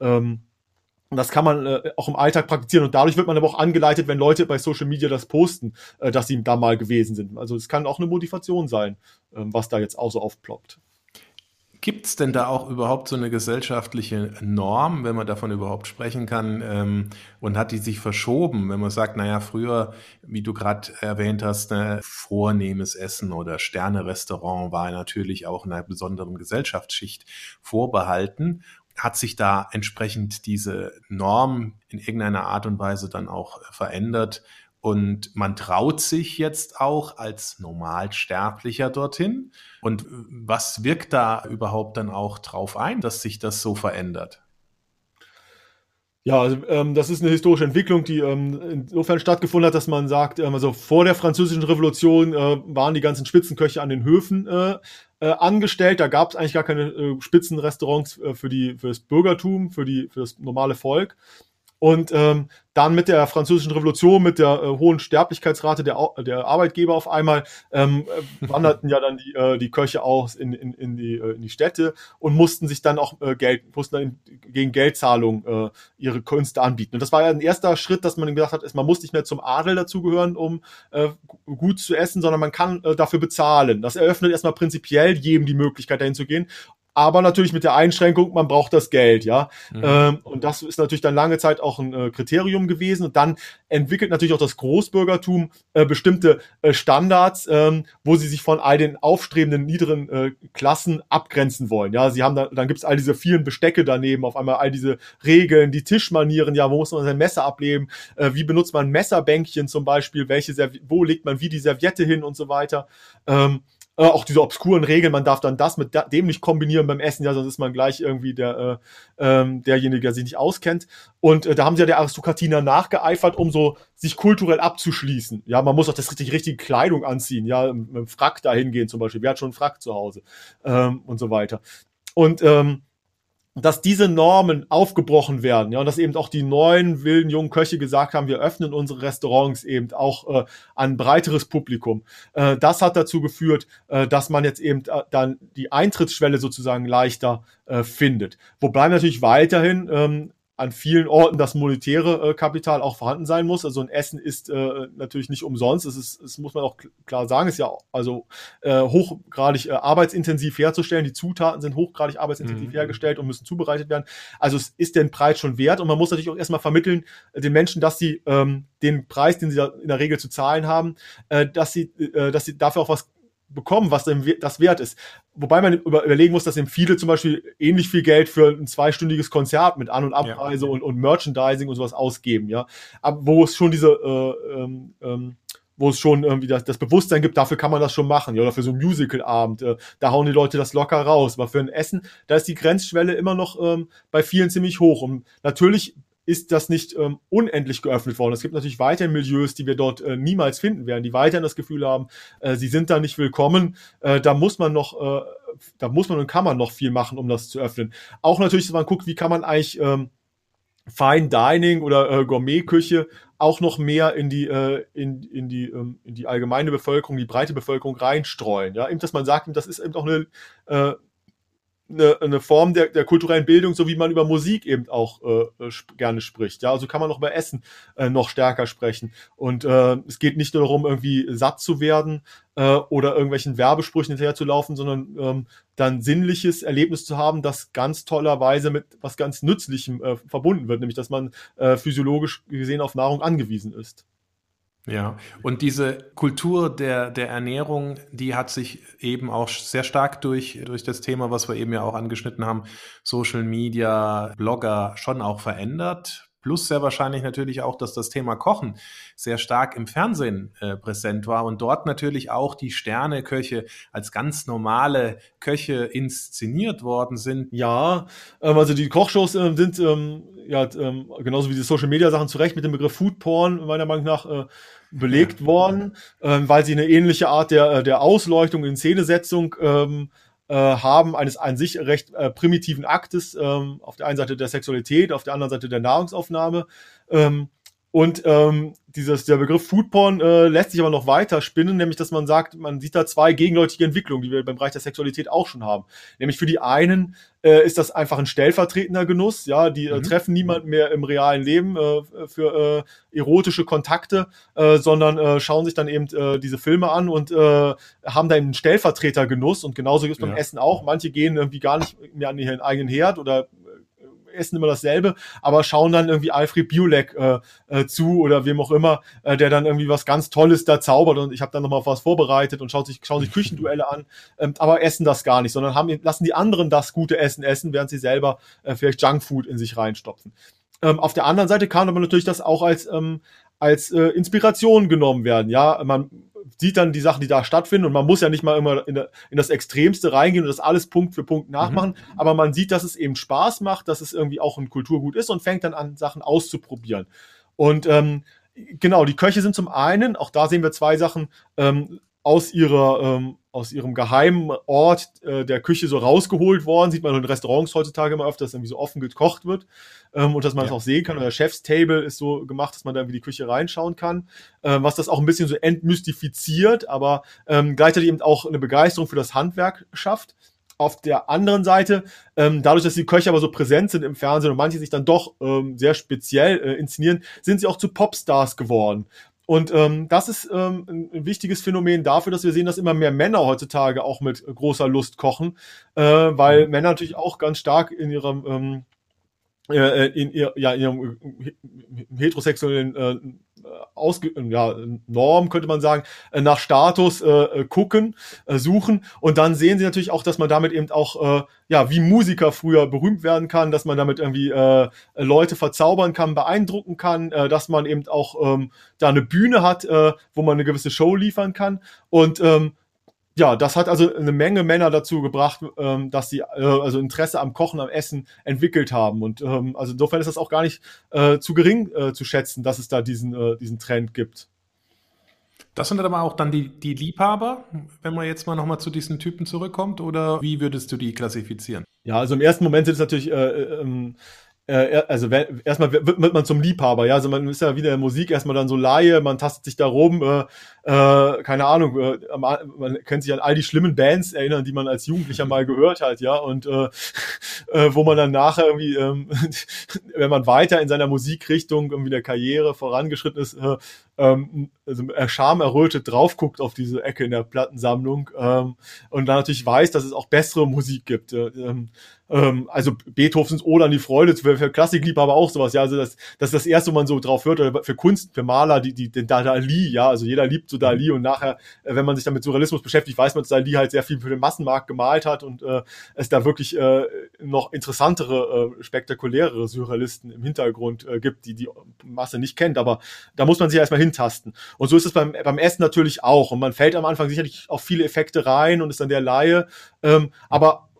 ähm, und das kann man äh, auch im Alltag praktizieren. Und dadurch wird man aber auch angeleitet, wenn Leute bei Social Media das posten, äh, dass sie da mal gewesen sind. Also es kann auch eine Motivation sein, äh, was da jetzt auch so aufploppt. Gibt es denn da auch überhaupt so eine gesellschaftliche Norm, wenn man davon überhaupt sprechen kann? Ähm, und hat die sich verschoben, wenn man sagt, naja, früher, wie du gerade erwähnt hast, ne, vornehmes Essen oder Sterne-Restaurant war natürlich auch einer besonderen Gesellschaftsschicht vorbehalten hat sich da entsprechend diese Norm in irgendeiner Art und Weise dann auch verändert und man traut sich jetzt auch als Normalsterblicher dorthin. Und was wirkt da überhaupt dann auch drauf ein, dass sich das so verändert? Ja, also, ähm, das ist eine historische Entwicklung, die ähm, insofern stattgefunden hat, dass man sagt, ähm, also vor der französischen Revolution äh, waren die ganzen Spitzenköche an den Höfen äh, äh, angestellt. Da gab es eigentlich gar keine äh, Spitzenrestaurants äh, für, die, für das Bürgertum, für, die, für das normale Volk. Und ähm, dann mit der französischen Revolution, mit der äh, hohen Sterblichkeitsrate der, der Arbeitgeber auf einmal, ähm, äh, wanderten ja dann die, äh, die Köche aus in, in, in, die, äh, in die Städte und mussten sich dann auch äh, Geld, mussten dann gegen Geldzahlung äh, ihre Künste anbieten. Und das war ja ein erster Schritt, dass man gesagt hat, man muss nicht mehr zum Adel dazugehören, um äh, gut zu essen, sondern man kann äh, dafür bezahlen. Das eröffnet erstmal prinzipiell jedem die Möglichkeit, dahin zu gehen aber natürlich mit der Einschränkung, man braucht das Geld, ja. Mhm. Ähm, und das ist natürlich dann lange Zeit auch ein äh, Kriterium gewesen. Und dann entwickelt natürlich auch das Großbürgertum äh, bestimmte äh, Standards, ähm, wo sie sich von all den aufstrebenden niederen äh, Klassen abgrenzen wollen. Ja, sie haben da, dann gibt's all diese vielen Bestecke daneben, auf einmal all diese Regeln, die Tischmanieren, ja, wo muss man sein Messer ableben, äh, wie benutzt man Messerbänkchen zum Beispiel, welche Serv wo legt man wie die Serviette hin und so weiter. Ähm, äh, auch diese obskuren Regeln, man darf dann das mit dem nicht kombinieren beim Essen, ja, sonst ist man gleich irgendwie der, äh, ähm, derjenige, der sich nicht auskennt. Und äh, da haben sie ja der Aristokratie nachgeeifert, um so sich kulturell abzuschließen. Ja, man muss auch das richtig richtige Kleidung anziehen, ja, mit dem Frack dahin gehen zum Beispiel. Wer hat schon einen Frack zu Hause? Ähm, und so weiter. Und ähm, dass diese Normen aufgebrochen werden, ja, und dass eben auch die neuen wilden jungen Köche gesagt haben, wir öffnen unsere Restaurants eben auch äh, an breiteres Publikum. Äh, das hat dazu geführt, äh, dass man jetzt eben äh, dann die Eintrittsschwelle sozusagen leichter äh, findet. Wobei natürlich weiterhin ähm, an vielen Orten das monetäre äh, Kapital auch vorhanden sein muss. Also ein Essen ist äh, natürlich nicht umsonst. Es ist, es muss man auch klar sagen, ist ja also äh, hochgradig äh, arbeitsintensiv herzustellen. Die Zutaten sind hochgradig arbeitsintensiv mhm. hergestellt und müssen zubereitet werden. Also es ist den Preis schon wert und man muss natürlich auch erstmal vermitteln äh, den Menschen, dass sie ähm, den Preis, den sie da in der Regel zu zahlen haben, äh, dass sie, äh, dass sie dafür auch was bekommen, was das wert ist. Wobei man überlegen muss, dass eben viele zum Beispiel ähnlich viel Geld für ein zweistündiges Konzert mit An- und Abreise ja. und, und Merchandising und sowas ausgeben, ja. Aber wo es schon diese, äh, ähm, ähm, wo es schon irgendwie das, das Bewusstsein gibt, dafür kann man das schon machen, ja, oder für so einen Musical-Abend, äh, da hauen die Leute das locker raus. Aber für ein Essen, da ist die Grenzschwelle immer noch ähm, bei vielen ziemlich hoch. Und natürlich ist das nicht ähm, unendlich geöffnet worden. Es gibt natürlich weiterhin Milieus, die wir dort äh, niemals finden werden, die weiterhin das Gefühl haben, äh, sie sind da nicht willkommen. Äh, da muss man noch, äh, da muss man und kann man noch viel machen, um das zu öffnen. Auch natürlich, dass man guckt, wie kann man eigentlich ähm, Fine Dining oder äh, Gourmetküche auch noch mehr in die äh, in, in die ähm, in die allgemeine Bevölkerung, die breite Bevölkerung reinstreuen. Ja, eben, dass man sagt, das ist eben auch eine äh, eine, eine Form der, der kulturellen Bildung, so wie man über Musik eben auch äh, gerne spricht. Ja, also kann man auch über Essen äh, noch stärker sprechen. Und äh, es geht nicht nur darum, irgendwie satt zu werden äh, oder irgendwelchen Werbesprüchen hinterher zu laufen, sondern ähm, dann sinnliches Erlebnis zu haben, das ganz tollerweise mit was ganz Nützlichem äh, verbunden wird, nämlich dass man äh, physiologisch gesehen auf Nahrung angewiesen ist. Ja, und diese Kultur der, der Ernährung, die hat sich eben auch sehr stark durch, durch das Thema, was wir eben ja auch angeschnitten haben, Social Media, Blogger schon auch verändert. Plus sehr wahrscheinlich natürlich auch, dass das Thema Kochen sehr stark im Fernsehen äh, präsent war und dort natürlich auch die Sterneköche als ganz normale Köche inszeniert worden sind. Ja, ähm, also die Kochshows äh, sind ähm, ja ähm, genauso wie die Social Media Sachen zu Recht mit dem Begriff Food Porn meiner Meinung nach äh, belegt ja. worden, ähm, weil sie eine ähnliche Art der, äh, der Ausleuchtung in Szenesetzung ähm, äh, haben, eines an sich recht äh, primitiven Aktes, ähm, auf der einen Seite der Sexualität, auf der anderen Seite der Nahrungsaufnahme. Ähm, und ähm, dieses, der Begriff Foodporn äh, lässt sich aber noch weiter spinnen, nämlich dass man sagt, man sieht da zwei gegenläufige Entwicklungen, die wir beim Bereich der Sexualität auch schon haben. Nämlich für die einen äh, ist das einfach ein stellvertretender Genuss, ja, die äh, mhm. treffen niemanden mehr im realen Leben äh, für äh, erotische Kontakte, äh, sondern äh, schauen sich dann eben äh, diese Filme an und äh, haben da eben einen Stellvertretergenuss und genauso ist beim ja. Essen auch. Manche gehen irgendwie gar nicht mehr an ihren eigenen Herd oder essen immer dasselbe, aber schauen dann irgendwie Alfred Biolek äh, äh, zu oder wem auch immer, äh, der dann irgendwie was ganz Tolles da zaubert und ich habe dann nochmal was vorbereitet und schaut sich, schauen sich Küchenduelle an, ähm, aber essen das gar nicht, sondern haben, lassen die anderen das gute Essen essen, während sie selber äh, vielleicht Junkfood in sich reinstopfen. Ähm, auf der anderen Seite kann aber natürlich das auch als, ähm, als äh, Inspiration genommen werden. Ja, man sieht dann die Sachen, die da stattfinden und man muss ja nicht mal immer in, in das Extremste reingehen und das alles Punkt für Punkt nachmachen, mhm. aber man sieht, dass es eben Spaß macht, dass es irgendwie auch ein Kulturgut ist und fängt dann an, Sachen auszuprobieren. Und ähm, genau, die Köche sind zum einen, auch da sehen wir zwei Sachen, ähm, aus ihrer ähm, aus ihrem geheimen Ort äh, der Küche so rausgeholt worden. Sieht man in Restaurants heutzutage immer öfter, dass irgendwie so offen gekocht wird ähm, und dass man ja. das auch sehen kann. Oder Chef's Table ist so gemacht, dass man da irgendwie die Küche reinschauen kann, ähm, was das auch ein bisschen so entmystifiziert, aber ähm, gleichzeitig eben auch eine Begeisterung für das Handwerk schafft. Auf der anderen Seite, ähm, dadurch, dass die Köche aber so präsent sind im Fernsehen und manche sich dann doch ähm, sehr speziell äh, inszenieren, sind sie auch zu Popstars geworden. Und ähm, das ist ähm, ein wichtiges Phänomen dafür, dass wir sehen, dass immer mehr Männer heutzutage auch mit großer Lust kochen, äh, weil mhm. Männer natürlich auch ganz stark in ihrem ähm, äh, in, ihr, ja, in ihrem heterosexuellen äh, Ausge ja, Norm, könnte man sagen, äh, nach Status äh, äh, gucken, äh, suchen. Und dann sehen sie natürlich auch, dass man damit eben auch, äh, ja, wie Musiker früher berühmt werden kann, dass man damit irgendwie äh, Leute verzaubern kann, beeindrucken kann, äh, dass man eben auch ähm, da eine Bühne hat, äh, wo man eine gewisse Show liefern kann. Und ähm, ja, das hat also eine Menge Männer dazu gebracht, ähm, dass sie äh, also Interesse am Kochen, am Essen entwickelt haben. Und ähm, also insofern ist das auch gar nicht äh, zu gering äh, zu schätzen, dass es da diesen, äh, diesen Trend gibt. Das sind aber auch dann die, die Liebhaber, wenn man jetzt mal nochmal zu diesen Typen zurückkommt, oder wie würdest du die klassifizieren? Ja, also im ersten Moment sind es natürlich äh, äh ähm, äh, also erstmal wird, man zum Liebhaber, ja, also man ist ja wieder in Musik erstmal dann so Laie, man tastet sich da rum, äh, äh, keine Ahnung, äh, man kennt sich an all die schlimmen Bands erinnern, die man als Jugendlicher mal gehört hat, ja, und äh, äh, wo man dann nachher irgendwie, ähm, wenn man weiter in seiner Musikrichtung irgendwie der Karriere vorangeschritten ist, äh, ähm, also schamerrötet drauf guckt auf diese Ecke in der Plattensammlung ähm, und dann natürlich weiß, dass es auch bessere Musik gibt. Äh, ähm, ähm, also Beethovens Oder an die Freude, für, für Klassikliebhaber auch sowas, ja, also das, das ist das erste, wo man so drauf hört, oder für Kunst, für Maler, die, die, den Dali, ja, also jeder liebt so Dali und nachher, äh, wenn man sich damit Surrealismus beschäftigt, weiß man, dass Dali halt sehr viel für den Massenmarkt gemalt hat und äh, es da wirklich äh, noch interessantere, äh, spektakulärere Surrealisten im Hintergrund äh, gibt, die die Masse nicht kennt, aber da muss man sich erstmal hintasten. Und so ist es beim, beim Essen natürlich auch. Und man fällt am Anfang sicherlich auf viele Effekte rein und ist dann der Laie, ähm, aber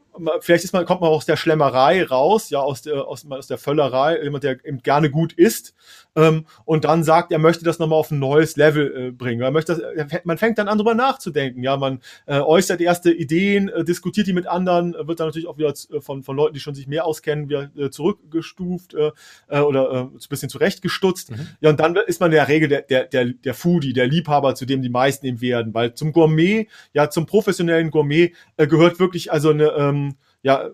vielleicht ist man, kommt man aus der Schlemmerei raus, ja, aus der, aus, aus der Völlerei, jemand, der eben gerne gut isst, ähm, und dann sagt, er möchte das nochmal auf ein neues Level äh, bringen. Er möchte das, man fängt dann an, drüber nachzudenken, ja, man äh, äußert erste Ideen, äh, diskutiert die mit anderen, äh, wird dann natürlich auch wieder äh, von, von Leuten, die schon sich mehr auskennen, wieder äh, zurückgestuft oder ein bisschen zurechtgestutzt. Mhm. Ja, und dann ist man in der Regel der, der, der, der Foodie, der Liebhaber, zu dem die meisten eben werden, weil zum Gourmet, ja, zum professionellen Gourmet gehört wirklich also eine, ähm, ja,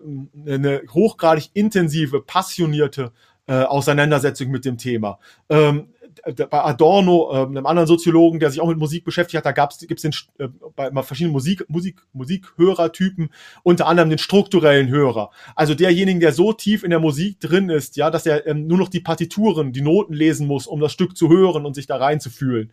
eine hochgradig intensive, passionierte äh, Auseinandersetzung mit dem Thema. Ähm, bei Adorno, äh, einem anderen Soziologen, der sich auch mit Musik beschäftigt hat, da gab's, gibt's den, äh, bei verschiedenen Musik, Musik, Musikhörertypen, unter anderem den strukturellen Hörer. Also derjenigen, der so tief in der Musik drin ist, ja, dass er ähm, nur noch die Partituren, die Noten lesen muss, um das Stück zu hören und sich da reinzufühlen.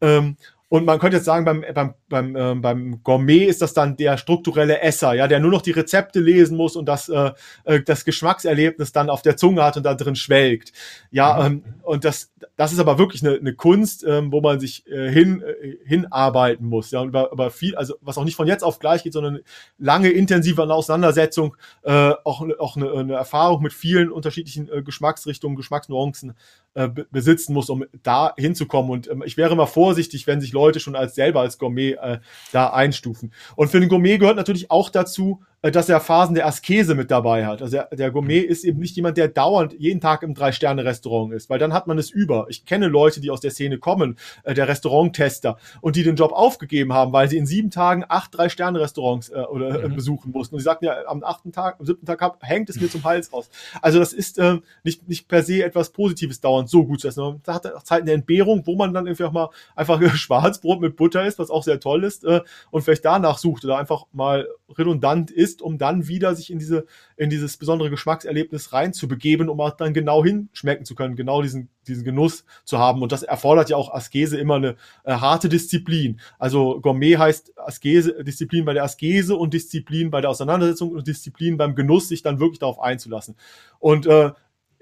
Ähm, und man könnte jetzt sagen, beim, beim, beim, äh, beim Gourmet ist das dann der strukturelle Esser, ja, der nur noch die Rezepte lesen muss und das, äh, äh das Geschmackserlebnis dann auf der Zunge hat und da drin schwelgt. Ja, mhm. ähm, und das, das ist aber wirklich eine, eine Kunst, ähm, wo man sich äh, hin, äh, hinarbeiten muss. Ja, und über, über viel, also was auch nicht von jetzt auf gleich geht, sondern lange intensive Auseinandersetzung, äh, auch, auch eine, eine Erfahrung mit vielen unterschiedlichen äh, Geschmacksrichtungen, Geschmacksnuancen äh, besitzen muss, um da hinzukommen. Und ähm, ich wäre immer vorsichtig, wenn sich Leute schon als selber als Gourmet äh, da einstufen. Und für den Gourmet gehört natürlich auch dazu, dass er Phasen der Askese mit dabei hat. Also der, der Gourmet ist eben nicht jemand, der dauernd jeden Tag im Drei-Sterne-Restaurant ist, weil dann hat man es über. Ich kenne Leute, die aus der Szene kommen, äh, der Restauranttester, und die den Job aufgegeben haben, weil sie in sieben Tagen acht Drei-Sterne-Restaurants äh, oder äh, mhm. besuchen mussten. Und sie sagten ja, am achten Tag, am siebten Tag hab, hängt es mir zum Hals raus. Also das ist äh, nicht, nicht per se etwas Positives, dauernd so gut zu essen. Da hat er auch Zeiten der Entbehrung, wo man dann irgendwie auch mal einfach Schwarzbrot mit Butter isst, was auch sehr toll ist, äh, und vielleicht danach sucht oder einfach mal redundant ist, um dann wieder sich in diese, in dieses besondere Geschmackserlebnis reinzubegeben, um auch dann genau hinschmecken zu können, genau diesen, diesen Genuss zu haben. Und das erfordert ja auch Askese immer eine äh, harte Disziplin. Also Gourmet heißt Askese, Disziplin bei der Askese und Disziplin bei der Auseinandersetzung und Disziplin beim Genuss, sich dann wirklich darauf einzulassen. Und äh,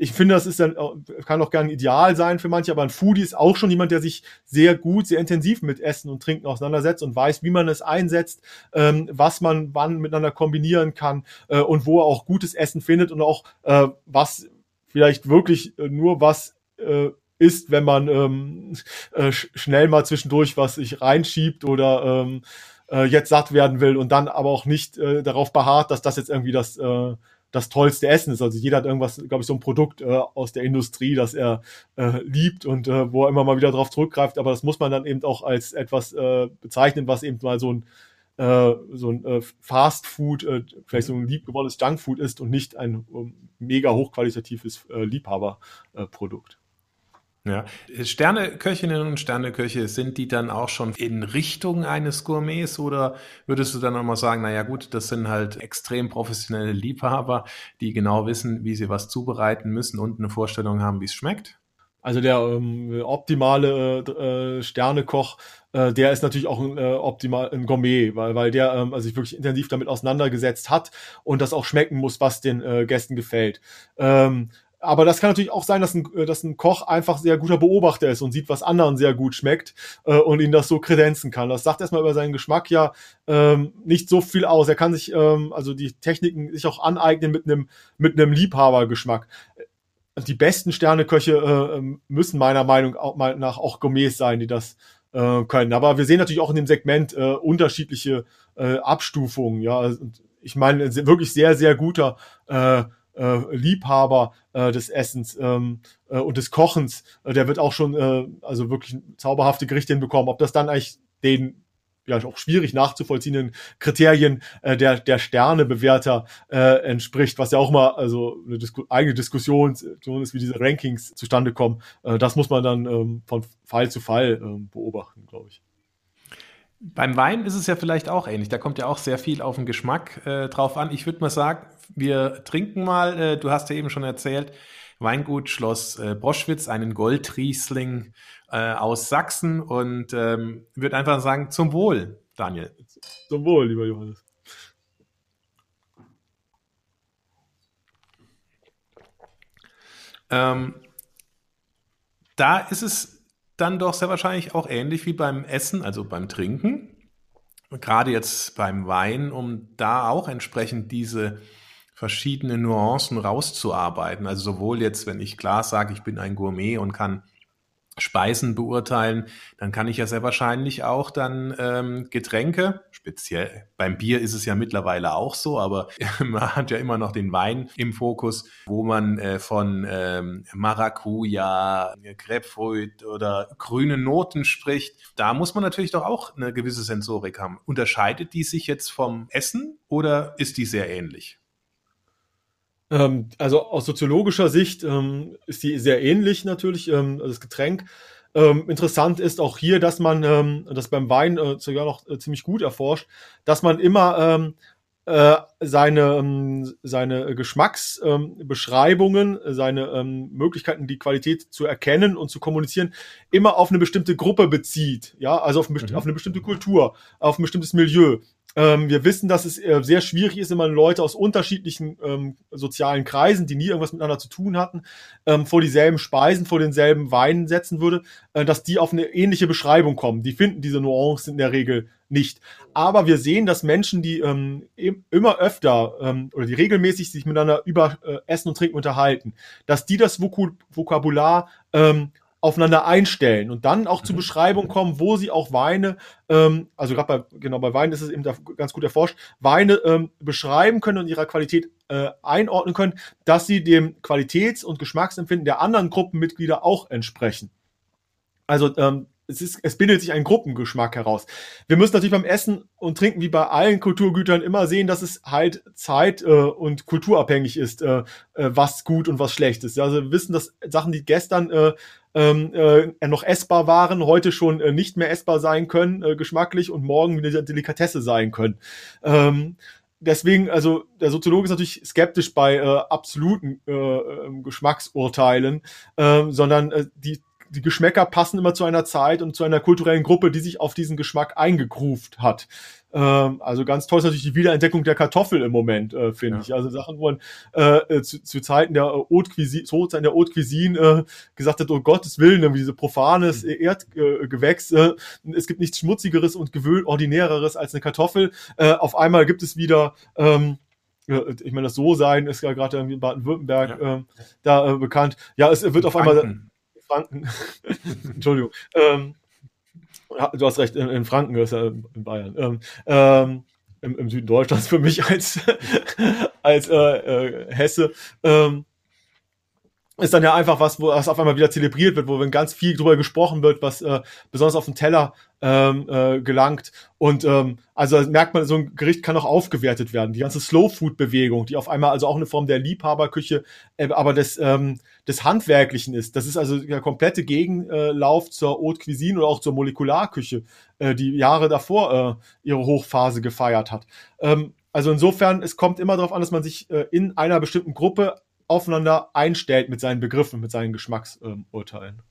ich finde, das ist dann, kann auch gern ideal sein für manche, aber ein Foodie ist auch schon jemand, der sich sehr gut, sehr intensiv mit Essen und Trinken auseinandersetzt und weiß, wie man es einsetzt, ähm, was man wann miteinander kombinieren kann äh, und wo er auch gutes Essen findet und auch äh, was vielleicht wirklich äh, nur was äh, ist, wenn man ähm, äh, schnell mal zwischendurch was sich reinschiebt oder ähm, äh, jetzt satt werden will und dann aber auch nicht äh, darauf beharrt, dass das jetzt irgendwie das äh, das tollste Essen ist. Also jeder hat irgendwas, glaube ich, so ein Produkt äh, aus der Industrie, das er äh, liebt und äh, wo er immer mal wieder drauf zurückgreift. Aber das muss man dann eben auch als etwas äh, bezeichnen, was eben mal so ein äh, so ein äh, Fast Food, äh, vielleicht so ein liebgewonnenes Junkfood ist und nicht ein äh, mega hochqualitatives äh, Liebhaberprodukt. Ja. Sterneköchinnen und Sterneköche, sind die dann auch schon in Richtung eines Gourmets oder würdest du dann nochmal sagen, naja gut, das sind halt extrem professionelle Liebhaber, die genau wissen, wie sie was zubereiten müssen und eine Vorstellung haben, wie es schmeckt? Also der ähm, optimale äh, Sternekoch, äh, der ist natürlich auch ein, äh, optimal ein Gourmet, weil, weil der ähm, also sich wirklich intensiv damit auseinandergesetzt hat und das auch schmecken muss, was den äh, Gästen gefällt. Ähm, aber das kann natürlich auch sein, dass ein, äh, dass ein Koch einfach sehr guter Beobachter ist und sieht, was anderen sehr gut schmeckt äh, und ihn das so kredenzen kann. Das sagt erstmal über seinen Geschmack ja ähm, nicht so viel aus. Er kann sich ähm, also die Techniken sich auch aneignen mit einem mit einem Liebhabergeschmack. Die besten Sterneköche äh, ähm, müssen meiner Meinung nach auch Gourmets sein, die das äh, können. Aber wir sehen natürlich auch in dem Segment äh, unterschiedliche äh, Abstufungen. Ja, ich meine wirklich sehr sehr guter äh, äh, Liebhaber äh, des Essens ähm, äh, und des Kochens, äh, der wird auch schon äh, also wirklich zauberhafte Gerichte hinbekommen. Ob das dann eigentlich den ja auch schwierig nachzuvollziehenden Kriterien äh, der, der Sternebewerter äh, entspricht, was ja auch mal also eine Disku eigene Diskussion ist, wie diese Rankings zustande kommen. Äh, das muss man dann ähm, von Fall zu Fall ähm, beobachten, glaube ich. Beim Wein ist es ja vielleicht auch ähnlich. Da kommt ja auch sehr viel auf den Geschmack äh, drauf an. Ich würde mal sagen, wir trinken mal. Äh, du hast ja eben schon erzählt, Weingut Schloss äh, Broschwitz, einen Goldriesling äh, aus Sachsen und ähm, würde einfach sagen, zum Wohl, Daniel. Zum Wohl, lieber Johannes. Ähm, da ist es dann doch sehr wahrscheinlich auch ähnlich wie beim Essen, also beim Trinken. Gerade jetzt beim Wein, um da auch entsprechend diese verschiedenen Nuancen rauszuarbeiten. Also sowohl jetzt, wenn ich klar sage, ich bin ein Gourmet und kann Speisen beurteilen, dann kann ich ja sehr wahrscheinlich auch dann ähm, Getränke, speziell beim Bier ist es ja mittlerweile auch so, aber man hat ja immer noch den Wein im Fokus, wo man äh, von ähm, Maracuja, Grapefruit oder grünen Noten spricht. Da muss man natürlich doch auch eine gewisse Sensorik haben. Unterscheidet die sich jetzt vom Essen oder ist die sehr ähnlich? Ähm, also aus soziologischer Sicht ähm, ist die sehr ähnlich natürlich, ähm, das Getränk. Ähm, interessant ist auch hier, dass man, ähm, das beim Wein äh, sogar noch äh, ziemlich gut erforscht, dass man immer ähm, äh, seine, ähm, seine Geschmacksbeschreibungen, ähm, seine ähm, Möglichkeiten, die Qualität zu erkennen und zu kommunizieren, immer auf eine bestimmte Gruppe bezieht. Ja, also auf, ein, mhm. auf eine bestimmte Kultur, auf ein bestimmtes Milieu. Ähm, wir wissen, dass es äh, sehr schwierig ist, wenn man Leute aus unterschiedlichen ähm, sozialen Kreisen, die nie irgendwas miteinander zu tun hatten, ähm, vor dieselben Speisen, vor denselben Weinen setzen würde, äh, dass die auf eine ähnliche Beschreibung kommen. Die finden diese Nuancen in der Regel nicht. Aber wir sehen, dass Menschen, die ähm, immer öfter ähm, oder die regelmäßig sich miteinander über äh, Essen und Trinken unterhalten, dass die das Vokabular ähm, aufeinander einstellen und dann auch zur mhm. Beschreibung kommen, wo sie auch Weine, ähm, also gerade bei, genau bei Wein ist es eben da ganz gut erforscht, Weine ähm, beschreiben können und ihrer Qualität äh, einordnen können, dass sie dem Qualitäts- und Geschmacksempfinden der anderen Gruppenmitglieder auch entsprechen. Also ähm, es, ist, es bildet sich ein Gruppengeschmack heraus. Wir müssen natürlich beim Essen und Trinken wie bei allen Kulturgütern immer sehen, dass es halt zeit- äh, und kulturabhängig ist, äh, äh, was gut und was schlecht ist. Also wir wissen, dass Sachen, die gestern äh, ähm, äh, noch essbar waren, heute schon äh, nicht mehr essbar sein können, äh, geschmacklich und morgen wieder Delikatesse sein können. Ähm, deswegen, also der Soziologe ist natürlich skeptisch bei äh, absoluten äh, äh, Geschmacksurteilen, äh, sondern äh, die die Geschmäcker passen immer zu einer Zeit und zu einer kulturellen Gruppe, die sich auf diesen Geschmack eingegruft hat. Ähm, also ganz toll ist natürlich die Wiederentdeckung der Kartoffel im Moment, äh, finde ja. ich. Also Sachen, wo man äh, äh zu, zu Zeiten der Haute Cuisine, zu Zeiten der Haute Cuisine äh, gesagt hat, oh Gottes Willen, irgendwie diese profanes mhm. Erdgewächs, äh, es gibt nichts Schmutzigeres und Gewöhl-Ordinäreres als eine Kartoffel. Äh, auf einmal gibt es wieder ähm, ich meine, das So-Sein ist ja gerade in Baden-Württemberg ja. äh, da äh, bekannt. Ja, es wird auf einmal Franken. Entschuldigung. Ähm, du hast recht, in, Franken ist ja in Bayern. Ähm, ähm, im, im, Süden Deutschlands für mich als, als äh, äh, Hesse. Ähm, ist dann ja einfach was, wo das auf einmal wieder zelebriert wird, wo wenn ganz viel drüber gesprochen wird, was äh, besonders auf den Teller ähm, äh, gelangt. Und ähm, also merkt man, so ein Gericht kann auch aufgewertet werden. Die ganze Slow Food Bewegung, die auf einmal also auch eine Form der Liebhaberküche, äh, aber des ähm, des Handwerklichen ist. Das ist also der komplette Gegenlauf zur Haute Cuisine oder auch zur Molekularküche, äh, die Jahre davor äh, ihre Hochphase gefeiert hat. Ähm, also insofern, es kommt immer darauf an, dass man sich äh, in einer bestimmten Gruppe aufeinander einstellt mit seinen Begriffen, mit seinen Geschmacksurteilen.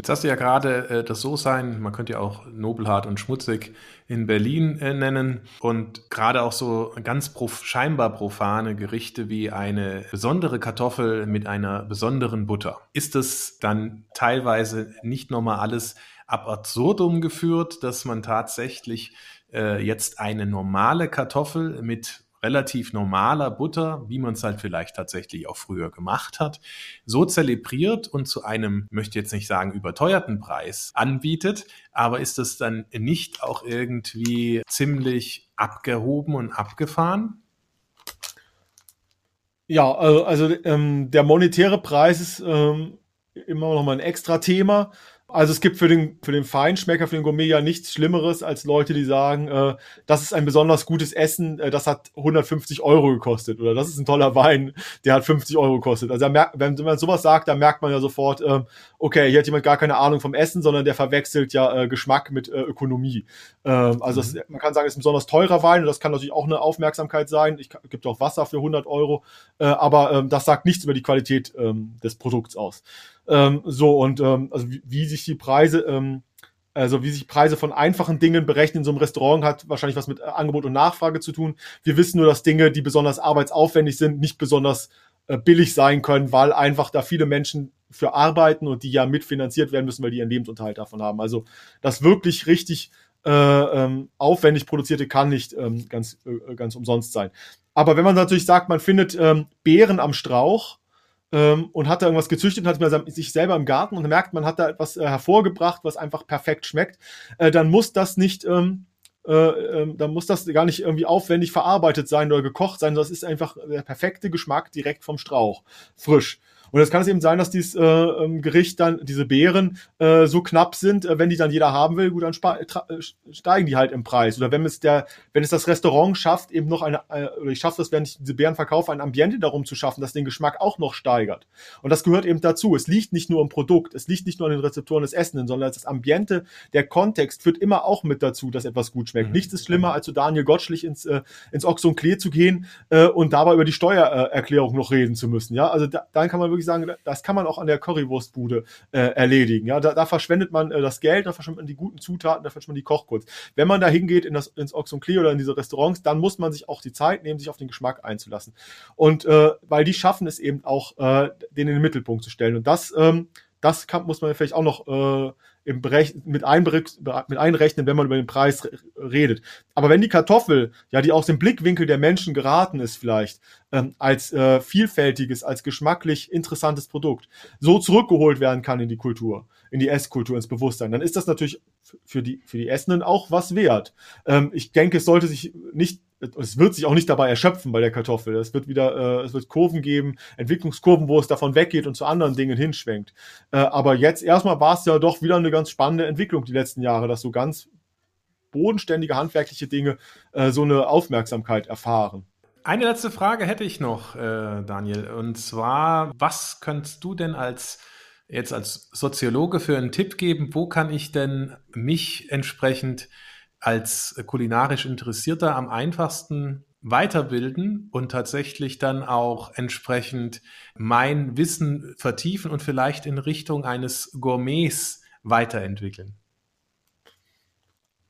Jetzt hast du ja gerade äh, das So-Sein, man könnte ja auch Nobelhart und Schmutzig in Berlin äh, nennen und gerade auch so ganz prof scheinbar profane Gerichte wie eine besondere Kartoffel mit einer besonderen Butter. Ist das dann teilweise nicht nochmal alles ab absurdum geführt, dass man tatsächlich äh, jetzt eine normale Kartoffel mit relativ normaler Butter, wie man es halt vielleicht tatsächlich auch früher gemacht hat, so zelebriert und zu einem, möchte jetzt nicht sagen, überteuerten Preis anbietet. Aber ist das dann nicht auch irgendwie ziemlich abgehoben und abgefahren? Ja, äh, also ähm, der monetäre Preis ist ähm, immer noch mal ein extra Thema. Also es gibt für den, für den Feinschmecker, für den Gourmet ja nichts Schlimmeres als Leute, die sagen, äh, das ist ein besonders gutes Essen, äh, das hat 150 Euro gekostet oder das ist ein toller Wein, der hat 50 Euro gekostet. Also merkt, wenn man sowas sagt, dann merkt man ja sofort, äh, okay, hier hat jemand gar keine Ahnung vom Essen, sondern der verwechselt ja äh, Geschmack mit äh, Ökonomie. Ähm, also mhm. das, man kann sagen, es ist ein besonders teurer Wein und das kann natürlich auch eine Aufmerksamkeit sein. Ich gibt auch Wasser für 100 Euro, äh, aber ähm, das sagt nichts über die Qualität ähm, des Produkts aus. Ähm, so, und ähm, also wie, wie sich die Preise, ähm, also wie sich Preise von einfachen Dingen berechnen in so einem Restaurant, hat wahrscheinlich was mit äh, Angebot und Nachfrage zu tun. Wir wissen nur, dass Dinge, die besonders arbeitsaufwendig sind, nicht besonders äh, billig sein können, weil einfach da viele Menschen für arbeiten und die ja mitfinanziert werden müssen, weil die ihren Lebensunterhalt davon haben. Also das wirklich richtig äh, ähm, aufwendig produzierte kann nicht ähm, ganz, äh, ganz umsonst sein. Aber wenn man natürlich sagt, man findet ähm, Beeren am Strauch, ähm, und hat da irgendwas gezüchtet, hat man sich selber im Garten und merkt, man hat da etwas äh, hervorgebracht, was einfach perfekt schmeckt, äh, dann muss das nicht, ähm, äh, äh, dann muss das gar nicht irgendwie aufwendig verarbeitet sein oder gekocht sein, sondern das ist einfach der perfekte Geschmack direkt vom Strauch, frisch. Und es kann es eben sein, dass dieses äh, ähm, Gericht dann, diese Beeren, äh, so knapp sind, äh, wenn die dann jeder haben will, gut, dann äh, steigen die halt im Preis. Oder wenn es der, wenn es das Restaurant schafft, eben noch eine, äh, oder ich schaffe es, wenn ich diese Beeren verkaufe, ein Ambiente darum zu schaffen, das den Geschmack auch noch steigert. Und das gehört eben dazu. Es liegt nicht nur im Produkt, es liegt nicht nur an den Rezeptoren des Essenden, sondern das Ambiente, der Kontext führt immer auch mit dazu, dass etwas gut schmeckt. Mhm. Nichts ist schlimmer, als zu Daniel Gottschlich ins, äh, ins Ochs und Klee zu gehen äh, und dabei über die Steuererklärung noch reden zu müssen. Ja, also da, dann kann man wirklich wirklich sagen, das kann man auch an der Currywurstbude äh, erledigen. Ja, da, da verschwendet man äh, das Geld, da verschwendet man die guten Zutaten, da verschwendet man die Kochkunst. Wenn man da hingeht in ins Ox und Klee oder in diese Restaurants, dann muss man sich auch die Zeit nehmen, sich auf den Geschmack einzulassen. Und äh, weil die schaffen es eben auch, äh, den in den Mittelpunkt zu stellen. Und das, ähm, das kann, muss man vielleicht auch noch äh, im Berech mit, mit einrechnen, wenn man über den Preis redet. Aber wenn die Kartoffel, ja, die aus dem Blickwinkel der Menschen geraten ist vielleicht, ähm, als äh, vielfältiges, als geschmacklich interessantes Produkt, so zurückgeholt werden kann in die Kultur, in die Esskultur, ins Bewusstsein, dann ist das natürlich für die, für die Essenden auch was wert. Ähm, ich denke, es sollte sich nicht es wird sich auch nicht dabei erschöpfen bei der Kartoffel. Es wird wieder, äh, es wird Kurven geben, Entwicklungskurven, wo es davon weggeht und zu anderen Dingen hinschwenkt. Äh, aber jetzt erstmal war es ja doch wieder eine ganz spannende Entwicklung die letzten Jahre, dass so ganz bodenständige handwerkliche Dinge äh, so eine Aufmerksamkeit erfahren. Eine letzte Frage hätte ich noch, äh, Daniel, und zwar, was könntest du denn als jetzt als Soziologe für einen Tipp geben? Wo kann ich denn mich entsprechend als kulinarisch Interessierter am einfachsten weiterbilden und tatsächlich dann auch entsprechend mein Wissen vertiefen und vielleicht in Richtung eines Gourmets weiterentwickeln?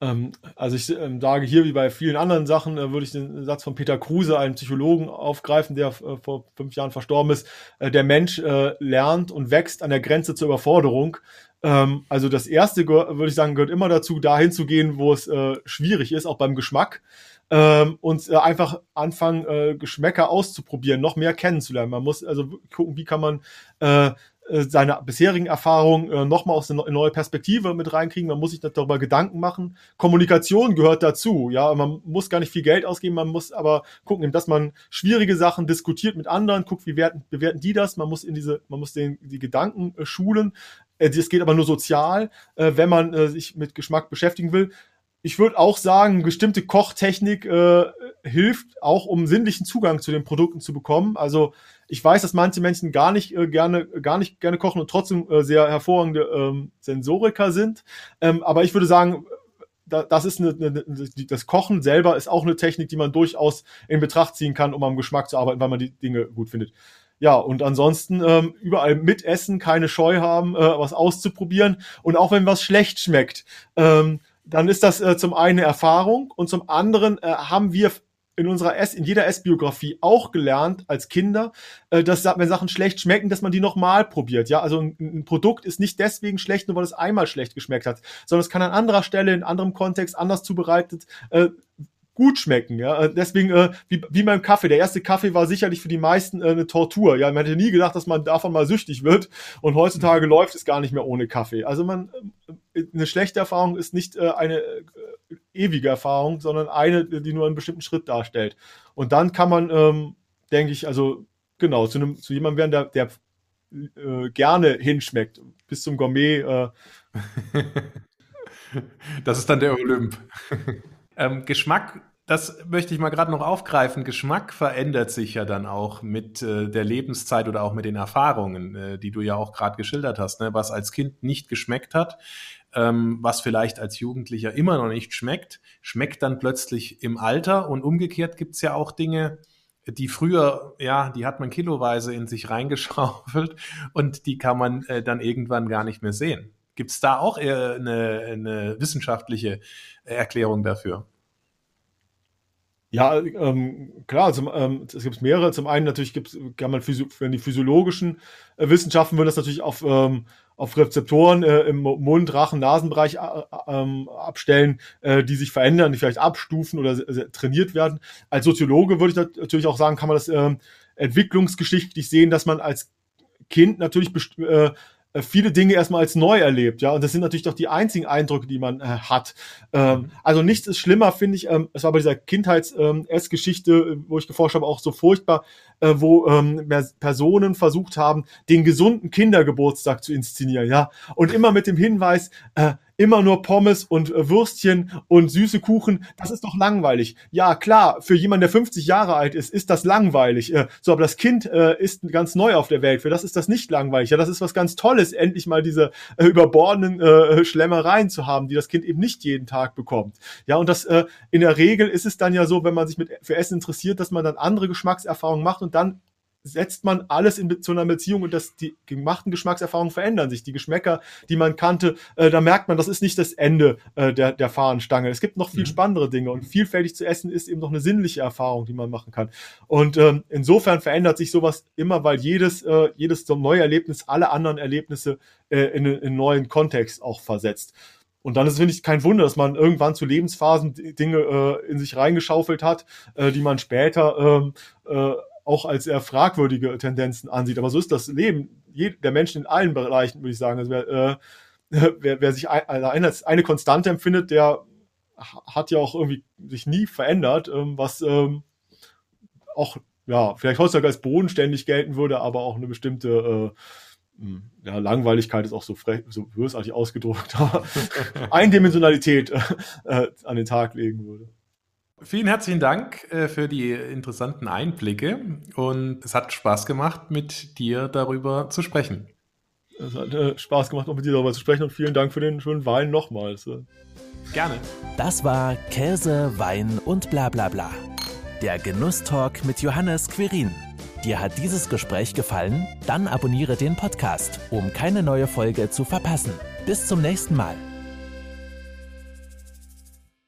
Ähm, also ich ähm, sage hier, wie bei vielen anderen Sachen, äh, würde ich den Satz von Peter Kruse, einem Psychologen, aufgreifen, der äh, vor fünf Jahren verstorben ist. Äh, der Mensch lernt und wächst an der Grenze zur Überforderung. Ähm, also das erste, würde ich sagen, gehört immer dazu, dahin zu gehen, wo es äh, schwierig ist, auch beim Geschmack. Ähm, und äh, einfach anfangen, äh, Geschmäcker auszuprobieren, noch mehr kennenzulernen. Man muss also gucken, wie kann man äh, äh, seine bisherigen Erfahrungen äh, nochmal aus einer neue Perspektive mit reinkriegen. Man muss sich darüber Gedanken machen. Kommunikation gehört dazu. Ja, man muss gar nicht viel Geld ausgeben, man muss aber gucken, dass man schwierige Sachen diskutiert mit anderen, guckt, wie werten, bewerten die das. Man muss in diese, man muss den, die Gedanken äh, schulen. Äh, das geht aber nur sozial, äh, wenn man äh, sich mit Geschmack beschäftigen will ich würde auch sagen, bestimmte Kochtechnik hilft auch, um sinnlichen Zugang zu den Produkten zu bekommen. Also ich weiß, dass manche Menschen gar nicht äh, gerne, gar nicht gerne kochen und trotzdem äh, sehr hervorragende ähm, Sensoriker sind. Ähm, aber ich würde sagen, da, das ist eine, eine, das Kochen selber ist auch eine Technik, die man durchaus in Betracht ziehen kann, um am Geschmack zu arbeiten, weil man die Dinge gut findet. Ja, und ansonsten ähm, überall mitessen, keine Scheu haben, äh, was auszuprobieren. Und auch wenn was schlecht schmeckt, ähm, dann ist das äh, zum einen Erfahrung und zum anderen äh, haben wir in unserer S, in jeder S-Biografie auch gelernt als Kinder, äh, dass wenn Sachen schlecht schmecken, dass man die nochmal probiert. Ja, also ein, ein, Produkt ist nicht deswegen schlecht, nur weil es einmal schlecht geschmeckt hat, sondern es kann an anderer Stelle, in anderem Kontext, anders zubereitet äh, gut schmecken. Ja, äh, deswegen äh, wie, wie beim Kaffee. Der erste Kaffee war sicherlich für die meisten äh, eine Tortur. Ja, man hätte nie gedacht, dass man davon mal süchtig wird. Und heutzutage mhm. läuft es gar nicht mehr ohne Kaffee. Also man äh, eine schlechte Erfahrung ist nicht äh, eine äh, ewige Erfahrung, sondern eine, die nur einen bestimmten Schritt darstellt. Und dann kann man, ähm, denke ich, also genau zu einem zu jemandem werden, der, der äh, gerne hinschmeckt. Bis zum Gourmet. Äh. das ist dann der Olymp. ähm, Geschmack das möchte ich mal gerade noch aufgreifen. Geschmack verändert sich ja dann auch mit äh, der Lebenszeit oder auch mit den Erfahrungen, äh, die du ja auch gerade geschildert hast. Ne? Was als Kind nicht geschmeckt hat, ähm, was vielleicht als Jugendlicher immer noch nicht schmeckt, schmeckt dann plötzlich im Alter. Und umgekehrt gibt's ja auch Dinge, die früher, ja, die hat man kiloweise in sich reingeschaufelt und die kann man äh, dann irgendwann gar nicht mehr sehen. Gibt's da auch eher eine, eine wissenschaftliche Erklärung dafür? Ja, ähm, klar, zum, ähm, es gibt mehrere. Zum einen natürlich gibt es, kann man Physio wenn die physiologischen äh, Wissenschaften würden das natürlich auf, ähm, auf Rezeptoren äh, im Mund, Rachen, Nasenbereich äh, ähm, abstellen, äh, die sich verändern, die vielleicht abstufen oder trainiert werden. Als Soziologe würde ich natürlich auch sagen, kann man das ähm, entwicklungsgeschichtlich sehen, dass man als Kind natürlich äh, äh, viele Dinge erstmal als neu erlebt, ja, und das sind natürlich doch die einzigen Eindrücke, die man äh, hat. Ähm, mhm. also nichts ist schlimmer, finde ich, ähm, es war bei dieser Kindheits-Essgeschichte, ähm, wo ich geforscht habe, auch so furchtbar, äh, wo ähm, Personen versucht haben, den gesunden Kindergeburtstag zu inszenieren, ja, und immer mit dem Hinweis, äh, immer nur Pommes und äh, Würstchen und süße Kuchen, das ist doch langweilig. Ja, klar, für jemanden, der 50 Jahre alt ist, ist das langweilig. Äh, so, aber das Kind äh, ist ganz neu auf der Welt. Für das ist das nicht langweilig. Ja, das ist was ganz Tolles, endlich mal diese überbordenden Schlemmereien zu haben, die das Kind eben nicht jeden Tag bekommt. Ja, und das in der Regel ist es dann ja so, wenn man sich mit für Essen interessiert, dass man dann andere Geschmackserfahrungen macht und dann setzt man alles in zu einer Beziehung und das, die gemachten Geschmackserfahrungen verändern sich. Die Geschmäcker, die man kannte, äh, da merkt man, das ist nicht das Ende äh, der, der Fahnenstange. Es gibt noch viel mhm. spannendere Dinge und vielfältig zu essen ist eben noch eine sinnliche Erfahrung, die man machen kann. Und ähm, insofern verändert sich sowas immer, weil jedes, äh, jedes so neue Erlebnis alle anderen Erlebnisse äh, in, in einen neuen Kontext auch versetzt. Und dann ist, finde ich, kein Wunder, dass man irgendwann zu Lebensphasen Dinge äh, in sich reingeschaufelt hat, äh, die man später ähm, äh, auch als eher fragwürdige Tendenzen ansieht. Aber so ist das Leben der Menschen in allen Bereichen, würde ich sagen. Also wer, äh, wer, wer sich ein, als eine Konstante empfindet, der hat ja auch irgendwie sich nie verändert, ähm, was ähm, auch ja vielleicht heutzutage als bodenständig gelten würde, aber auch eine bestimmte äh, hm, ja, Langweiligkeit ist auch so, frech, so bösartig ausgedrückt, aber Eindimensionalität äh, an den Tag legen würde. Vielen herzlichen Dank äh, für die interessanten Einblicke und es hat Spaß gemacht, mit dir darüber zu sprechen. Es hat äh, Spaß gemacht, auch mit dir darüber zu sprechen und vielen Dank für den schönen Wein nochmals. Gerne. Das war Käse, Wein und bla bla bla. Der Genusstalk mit Johannes Quirin. Dir hat dieses Gespräch gefallen? Dann abonniere den Podcast, um keine neue Folge zu verpassen. Bis zum nächsten Mal.